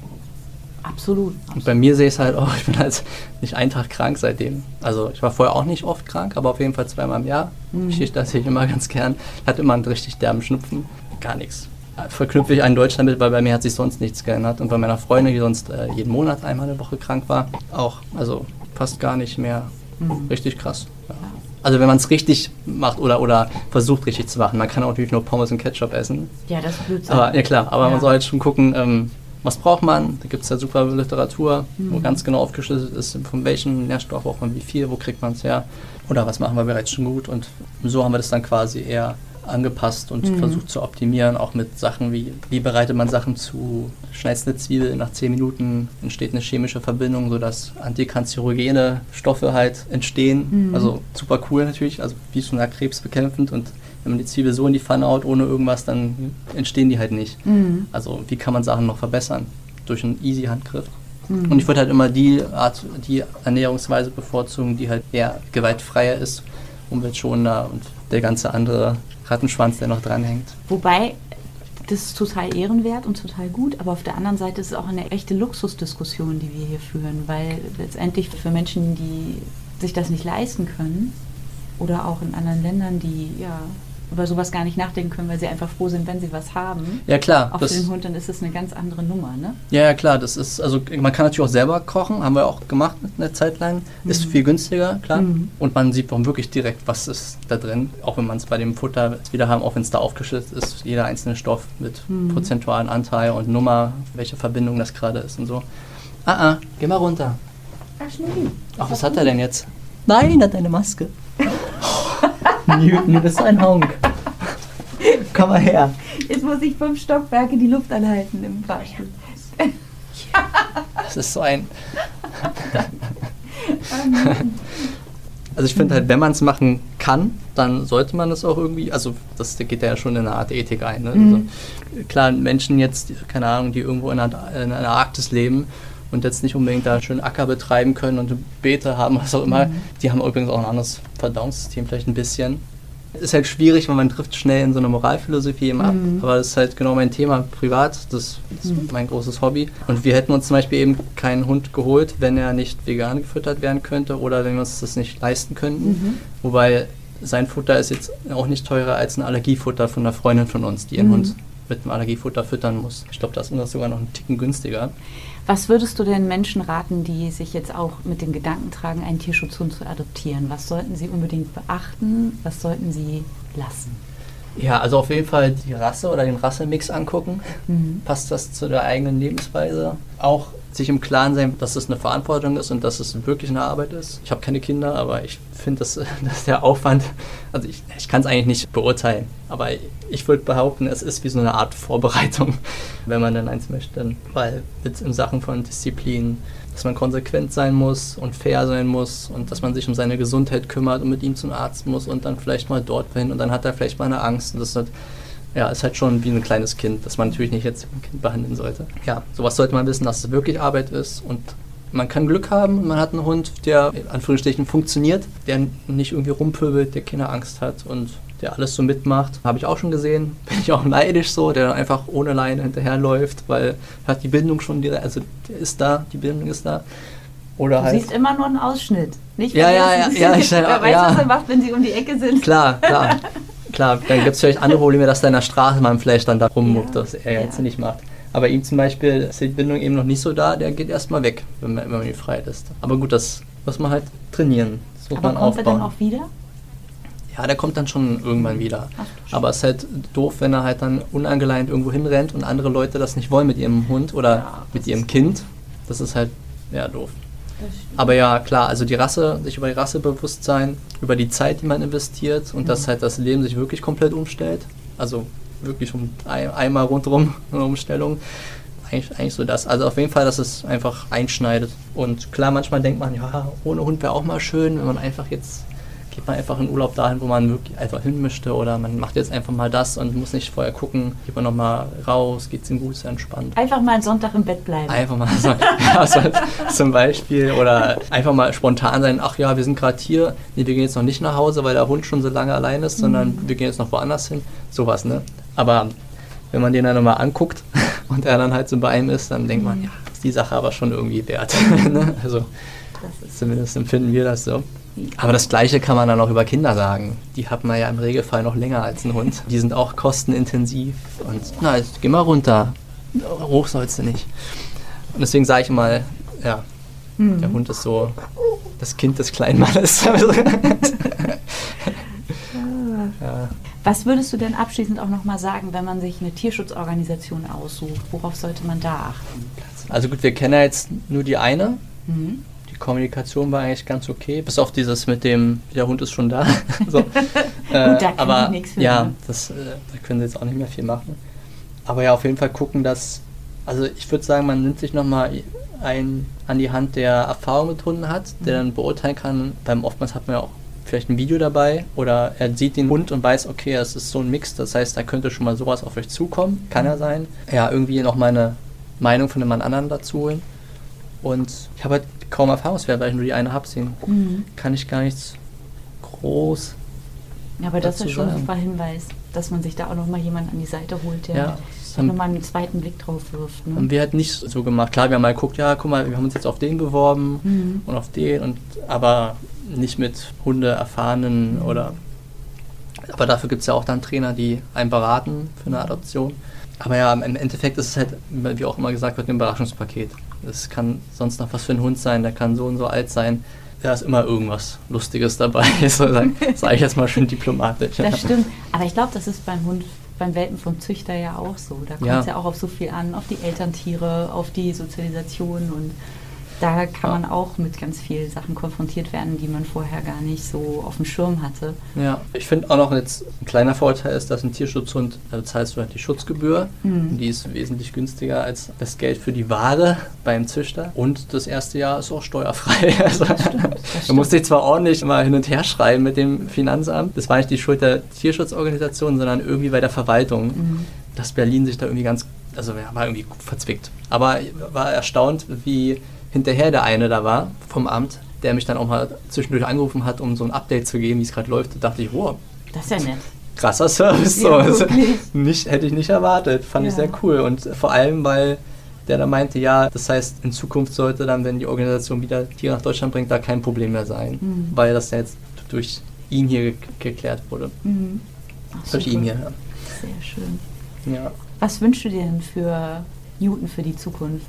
Absolut, absolut. Und bei mir sehe ich es halt auch, ich bin halt nicht einen Tag krank seitdem. Also ich war vorher auch nicht oft krank, aber auf jeden Fall zweimal im Jahr. Mhm. Ich, das sehe ich immer ganz gern. Ich hatte immer einen richtig derben Schnupfen. Gar nichts verknüpfe ich einen Deutschland mit, weil bei mir hat sich sonst nichts geändert. Und bei meiner Freundin, die sonst äh, jeden Monat einmal eine Woche krank war, auch. Also fast gar nicht mehr. Mhm. Richtig krass. Ja. Also wenn man es richtig macht oder, oder versucht richtig zu machen. Man kann auch natürlich nur Pommes und Ketchup essen. Ja, das Blödsinn. Aber, ja klar, aber ja. man soll halt schon gucken, ähm, was braucht man. Da gibt es ja super Literatur, mhm. wo ganz genau aufgeschlüsselt ist, von welchen Nährstoff braucht man wie viel, wo kriegt man es her. Oder was machen wir bereits schon gut. Und so haben wir das dann quasi eher angepasst und mhm. versucht zu optimieren, auch mit Sachen wie, wie bereitet man Sachen zu, schneidest eine Zwiebel, nach 10 Minuten entsteht eine chemische Verbindung, sodass antikanzerogene Stoffe halt entstehen. Mhm. Also super cool natürlich, also wie schon gesagt, krebsbekämpfend und wenn man die Zwiebel so in die Pfanne haut ohne irgendwas, dann entstehen die halt nicht. Mhm. Also wie kann man Sachen noch verbessern? Durch einen easy Handgriff. Mhm. Und ich würde halt immer die Art, die Ernährungsweise bevorzugen, die halt eher gewaltfreier ist, umweltschonender und der ganze andere Rattenschwanz, der noch dranhängt. Wobei, das ist total ehrenwert und total gut, aber auf der anderen Seite ist es auch eine echte Luxusdiskussion, die wir hier führen, weil letztendlich für Menschen, die sich das nicht leisten können oder auch in anderen Ländern, die ja über sowas gar nicht nachdenken können, weil sie einfach froh sind, wenn sie was haben. Ja, klar. Auch für den Hund, dann ist es eine ganz andere Nummer, ne? Ja, ja, klar. Das ist, also man kann natürlich auch selber kochen, haben wir auch gemacht mit einer Zeitline. Mhm. Ist viel günstiger, klar. Mhm. Und man sieht auch wirklich direkt, was ist da drin. Auch wenn man es bei dem Futter wieder haben, auch wenn es da aufgeschlüsselt ist, jeder einzelne Stoff mit mhm. prozentualen Anteil und Nummer, welche Verbindung das gerade ist und so. Ah, ah, geh mal runter. Ach, Schnurri. Ach, was hat er denn jetzt? Nein, er hat eine Maske. Newton, du bist ein Honk. Komm mal her. Jetzt muss ich fünf Stockwerke die Luft anhalten im Fahrstuhl. Das ist so ein. Also ich finde halt, wenn man es machen kann, dann sollte man es auch irgendwie, also das geht ja schon in eine Art Ethik ein. Ne? Mhm. Also, klar, Menschen jetzt, keine Ahnung, die irgendwo in einer, in einer Arktis leben und jetzt nicht unbedingt da schön Acker betreiben können und Beete haben, was auch immer, mhm. die haben übrigens auch ein anderes Verdauungssystem vielleicht ein bisschen ist halt schwierig, weil man trifft schnell in so eine Moralphilosophie eben ab. Mhm. Aber das ist halt genau mein Thema privat. Das ist mhm. mein großes Hobby. Und wir hätten uns zum Beispiel eben keinen Hund geholt, wenn er nicht vegan gefüttert werden könnte oder wenn wir uns das nicht leisten könnten. Mhm. Wobei sein Futter ist jetzt auch nicht teurer als ein Allergiefutter von einer Freundin von uns, die ihren mhm. Hund mit einem Allergiefutter füttern muss. Ich glaube, das ist sogar noch einen Ticken günstiger. Was würdest du den Menschen raten, die sich jetzt auch mit dem Gedanken tragen, einen Tierschutzhund zu adoptieren? Was sollten sie unbedingt beachten? Was sollten sie lassen? Ja, also auf jeden Fall die Rasse oder den Rassemix angucken. Mhm. Passt das zu der eigenen Lebensweise? Auch sich im Klaren sein, dass es eine Verantwortung ist und dass es wirklich eine Arbeit ist. Ich habe keine Kinder, aber ich finde, dass, dass der Aufwand, also ich, ich kann es eigentlich nicht beurteilen, aber ich würde behaupten, es ist wie so eine Art Vorbereitung, wenn man dann eins möchte. Weil jetzt in Sachen von Disziplin, dass man konsequent sein muss und fair sein muss und dass man sich um seine Gesundheit kümmert und mit ihm zum Arzt muss und dann vielleicht mal dort hin und dann hat er vielleicht mal eine Angst und das hat ja, ist halt schon wie ein kleines Kind, das man natürlich nicht jetzt wie ein Kind behandeln sollte. Ja, sowas sollte man wissen, dass es wirklich Arbeit ist und man kann Glück haben, man hat einen Hund, der in Anführungsstrichen funktioniert, der nicht irgendwie rumpöbelt, der keine Angst hat und der alles so mitmacht. Habe ich auch schon gesehen, bin ich auch neidisch so, der einfach ohne Leine hinterherläuft, weil hat die Bindung schon, direkt, also ist da, die Bindung ist da. Oder du halt siehst immer nur einen Ausschnitt. Nicht ja, ja, ja, ja, ich, Wer weiß, ja. was er macht, wenn sie um die Ecke sind. Klar, klar. Klar, dann gibt es vielleicht andere Probleme, dass da in der Straße man vielleicht dann da rummuckt, ja. dass er jetzt nicht macht. Aber ihm zum Beispiel ist die Bindung eben noch nicht so da, der geht erstmal weg, wenn man, wenn man ihn frei lässt. Aber gut, das muss man halt trainieren. Das muss Aber man kommt aufbauen. er dann auch wieder? Ja, der kommt dann schon irgendwann wieder. Ach, Aber es ist halt doof, wenn er halt dann unangeleint irgendwo hinrennt und andere Leute das nicht wollen mit ihrem Hund oder ja, mit ihrem Kind. Das ist halt, ja, doof. Aber ja, klar, also die Rasse, sich über die Rasse bewusst sein, über die Zeit, die man investiert und mhm. dass halt das Leben sich wirklich komplett umstellt. Also wirklich um ein, einmal rundherum eine Umstellung. Eigentlich, eigentlich so das. Also auf jeden Fall, dass es einfach einschneidet. Und klar, manchmal denkt man, ja, ohne Hund wäre auch mal schön, wenn man einfach jetzt geht man einfach in Urlaub dahin, wo man wirklich einfach hin möchte oder man macht jetzt einfach mal das und muss nicht vorher gucken, geht man nochmal raus, geht es ihm gut, ist entspannt. Einfach mal einen Sonntag im Bett bleiben. Einfach mal so, ja, so, zum Beispiel oder einfach mal spontan sein, ach ja, wir sind gerade hier, nee, wir gehen jetzt noch nicht nach Hause, weil der Hund schon so lange allein ist, sondern mhm. wir gehen jetzt noch woanders hin, sowas, ne? Aber wenn man den dann nochmal anguckt und er dann halt so bei einem ist, dann denkt man, mhm. ja, ist die Sache aber schon irgendwie wert. ne? Also zumindest empfinden wir das so. Aber das Gleiche kann man dann auch über Kinder sagen. Die hat man ja im Regelfall noch länger als ein Hund. Die sind auch kostenintensiv. Und na, jetzt geh mal runter. Hoch sollst du nicht. Und deswegen sage ich mal, ja, hm. der Hund ist so das Kind des kleinen Mannes. ja. Was würdest du denn abschließend auch nochmal sagen, wenn man sich eine Tierschutzorganisation aussucht? Worauf sollte man da achten? Also gut, wir kennen ja jetzt nur die eine. Mhm. Kommunikation war eigentlich ganz okay, bis auf dieses mit dem, der Hund ist schon da. so. äh, da aber ja, das, äh, da können sie jetzt auch nicht mehr viel machen. Aber ja, auf jeden Fall gucken, dass, also ich würde sagen, man nimmt sich nochmal einen an die Hand, der Erfahrung mit Hunden hat, der dann beurteilen kann, beim oftmals hat man ja auch vielleicht ein Video dabei oder er sieht den Hund und weiß, okay, es ist so ein Mix, das heißt, da könnte schon mal sowas auf euch zukommen, kann ja sein. Ja, irgendwie noch mal eine Meinung von einem anderen dazu holen. Und ich habe halt kaum Erfahrungswert, weil ich nur die eine habe. Deswegen mhm. kann ich gar nichts groß. Ja, aber das ist schon ein super Hinweis, dass man sich da auch nochmal jemanden an die Seite holt, der ja, nochmal einen zweiten Blick drauf wirft. Ne? Haben wir halt nicht so gemacht. Klar, wir haben mal geguckt, ja, guck mal, wir haben uns jetzt auf den beworben mhm. und auf den, und aber nicht mit Hunde erfahrenen mhm. oder. Aber dafür gibt es ja auch dann Trainer, die einen beraten für eine Adoption. Aber ja, im Endeffekt ist es halt, wie auch immer gesagt wird, ein Überraschungspaket. Es kann sonst noch was für ein Hund sein, der kann so und so alt sein. Da ist immer irgendwas Lustiges dabei, so sage sag ich jetzt mal schön diplomatisch. Das stimmt, aber ich glaube, das ist beim Hund, beim Welpen vom Züchter ja auch so. Da kommt es ja. ja auch auf so viel an, auf die Elterntiere, auf die Sozialisation und Da kann man auch mit ganz vielen Sachen konfrontiert werden, die man vorher gar nicht so auf dem Schirm hatte. Ja, ich finde auch noch jetzt ein kleiner Vorteil ist, dass ein Tierschutzhund, da bezahlst du halt die Schutzgebühr. Mhm. Die ist wesentlich günstiger als das Geld für die Ware beim Züchter. Und das erste Jahr ist auch steuerfrei. Also, das stimmt, das da musste ich zwar ordentlich mal hin und her schreiben mit dem Finanzamt. Das war nicht die Schuld der Tierschutzorganisation, sondern irgendwie bei der Verwaltung. Mhm. Dass Berlin sich da irgendwie ganz, also war irgendwie verzwickt. Aber war erstaunt, wie hinterher der eine da war vom Amt, der mich dann auch mal zwischendurch angerufen hat, um so ein Update zu geben, wie es gerade läuft. Da dachte ich, wow. Das ist ja nett. Krasser Service. Ja, so. Also, nicht, hätte ich nicht erwartet. Fand ja. ich sehr cool. Und vor allem, weil der da meinte, ja, das heißt, in Zukunft sollte dann, wenn die Organisation wieder Tiere nach Deutschland bringt, da kein Problem mehr sein. Mhm. Weil das ja jetzt durch ihn hier geklärt wurde. Mhm. Ach, durch ihn hier. Ja. Sehr schön. Ja. Was wünschst du dir denn für Newton für die Zukunft?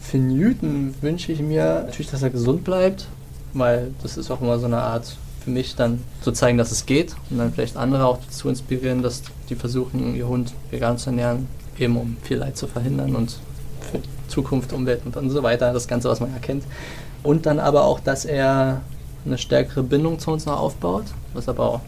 Für Newton wünsche ich mir natürlich, dass er gesund bleibt, weil das ist auch immer so eine Art für mich dann zu zeigen, dass es geht und dann vielleicht andere auch zu inspirieren, dass die versuchen, ihr Hund vegan zu ernähren, eben um viel Leid zu verhindern und für Zukunft, Umwelt und, so weiter, das Ganze, was man erkennt. Und dann aber auch, dass er eine stärkere Bindung zu uns noch aufbaut, was aber auch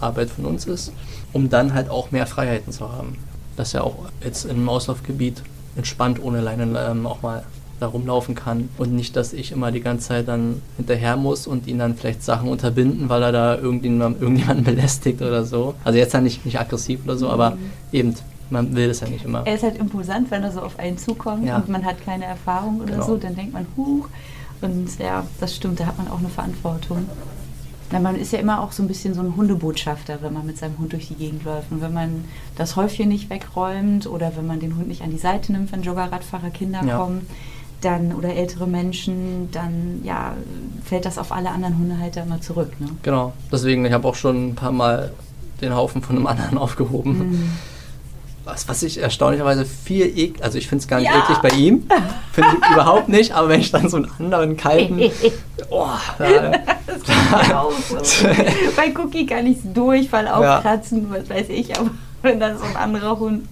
Arbeit von uns ist, um dann halt auch mehr Freiheiten zu haben. Dass er auch jetzt im Auslaufgebiet entspannt ohne Leine ähm, auch mal da rumlaufen kann und nicht, dass ich immer die ganze Zeit dann hinterher muss und ihn dann vielleicht Sachen unterbinden, weil er da irgendjemand, irgendjemanden belästigt oder so. Also jetzt ja nicht, nicht aggressiv oder so, aber mhm. eben, man will das ja nicht immer. Er ist halt imposant, wenn er so auf einen zukommt ja. und man hat keine Erfahrung oder genau. so, dann denkt man, huch. Und ja, das stimmt, da hat man auch eine Verantwortung. Na, man ist ja immer auch so ein bisschen so ein Hundebotschafter, wenn man mit seinem Hund durch die Gegend läuft. Und wenn man das Häufchen nicht wegräumt oder wenn man den Hund nicht an die Seite nimmt, wenn Jogger, Radfahrer, Kinder ja. kommen, dann oder ältere Menschen, dann ja, fällt das auf alle anderen Hundehalter immer zurück. Ne? Genau, deswegen, ich habe auch schon ein paar Mal den Haufen von einem anderen aufgehoben. Mhm was, was ich erstaunlicherweise viel eklig, also ich finde es gar nicht ja. eklig bei ihm, finde ich überhaupt nicht, aber wenn ich dann so einen anderen kalten, oh, da, da, so. bei Cookie kann ich es durchfall aufkratzen, ja. was weiß ich, aber wenn dann so ein anderer Hund.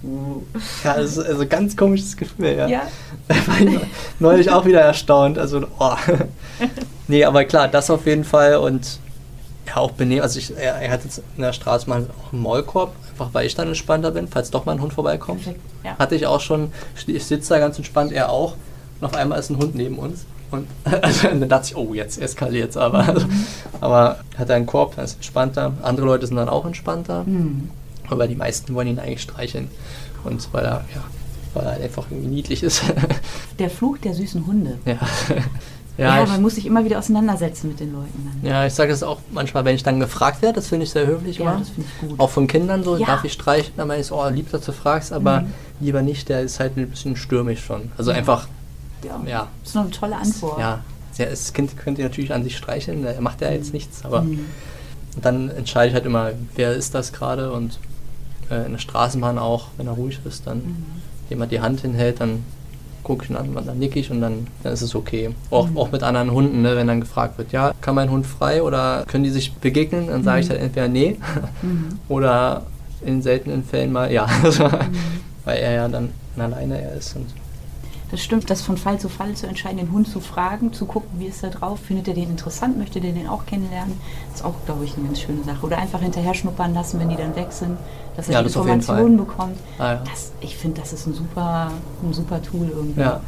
Ja, also, also ganz komisches Gefühl, ja. ja. Da war ich neulich auch wieder erstaunt, also oh. nee, aber klar, das auf jeden Fall und ja, auch benehmen, also ich, er, er hat jetzt in der Straße mal auch einen Maulkorb einfach weil ich dann entspannter bin, falls doch mal ein Hund vorbeikommt. Ja. Hatte ich auch schon, ich sitze da ganz entspannt, er auch. Und auf einmal ist ein Hund neben uns. Und also, dann dachte ich, oh, jetzt eskaliert es aber. Also, aber hat er einen Korb, dann ist entspannter. Andere Leute sind dann auch entspannter. Mhm. Aber die meisten wollen ihn eigentlich streicheln. Und weil er, ja, weil er einfach irgendwie niedlich ist. Der Fluch der süßen Hunde. Ja. Ja, ja man muss sich immer wieder auseinandersetzen mit den Leuten. Dann. Ja, ich sage es auch manchmal, wenn ich dann gefragt werde, das finde ich sehr höflich ja, Das gut. Auch von Kindern so, ja. darf ich streichen? Dann meine ich so, oh, lieb, dass du fragst, aber mhm. lieber nicht, der ist halt ein bisschen stürmisch schon. Also ja. einfach, ja. Das ist eine tolle Antwort. Ja, das Kind könnt ihr natürlich an sich streicheln, der macht ja jetzt mhm. nichts, aber mhm. dann entscheide ich halt immer, wer ist das gerade und äh, in der Straßenbahn auch, wenn er ruhig ist, dann mhm. jemand die Hand hinhält, dann gucke ich ihn an, dann nicke ich und dann, dann ist es okay. Auch, mhm. auch mit anderen Hunden, ne, wenn dann gefragt wird, ja, kann mein Hund frei oder können die sich begegnen? Dann sage mhm. ich halt entweder nee mhm. oder in seltenen Fällen mal ja. Mhm. Weil er ja dann alleine er ist. Und das stimmt, das von Fall zu Fall zu entscheiden, den Hund zu fragen, zu gucken, wie ist er drauf, findet er den interessant, möchte der den auch kennenlernen, ist auch, glaube ich, eine ganz schöne Sache. Oder einfach hinterher schnuppern lassen, wenn die dann weg sind, dass er ja, das Informationen bekommt. Ah, ja. das, ich finde, das ist ein super, ein super Tool irgendwie. Ja.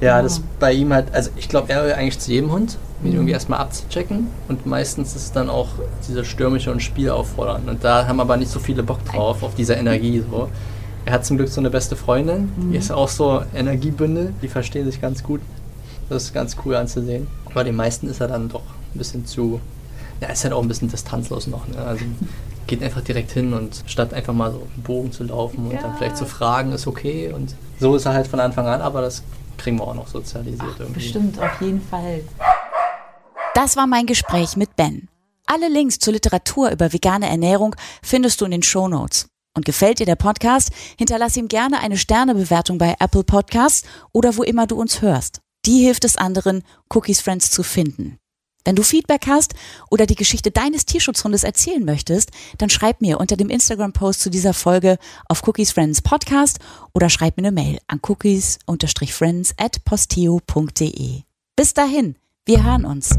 Ja, ja. das bei ihm halt, also ich glaube, er will eigentlich zu jedem Hund, ihn mhm. irgendwie erstmal abzuchecken und meistens ist es dann auch diese stürmische und Spiel auffordern und da haben aber nicht so viele Bock drauf, auf diese Energie so. Er hat zum Glück so eine beste Freundin, mhm. die ist auch so Energiebündel, die verstehen sich ganz gut. Das ist ganz cool anzusehen. Bei den meisten ist er dann doch ein bisschen zu, ja, ist halt auch ein bisschen distanzlos noch. Ne? Also geht einfach direkt hin und statt einfach mal so einen Bogen zu laufen und ja. dann vielleicht zu fragen, ist okay. Und so ist er halt von Anfang an, aber das kriegen wir auch noch sozialisiert Ach, irgendwie. Bestimmt, auf jeden Fall. Das war mein Gespräch mit Ben. Alle Links zur Literatur über vegane Ernährung findest du in den Show Notes. Und gefällt dir der Podcast? Hinterlass ihm gerne eine Sternebewertung bei Apple Podcasts oder wo immer du uns hörst. Die hilft es anderen, Cookies Friends zu finden. Wenn du Feedback hast oder die Geschichte deines Tierschutzhundes erzählen möchtest, dann schreib mir unter dem Instagram-Post zu dieser Folge auf Cookies Friends Podcast oder schreib mir eine Mail an cookies-friends at posteo.de. Bis dahin, wir hören uns.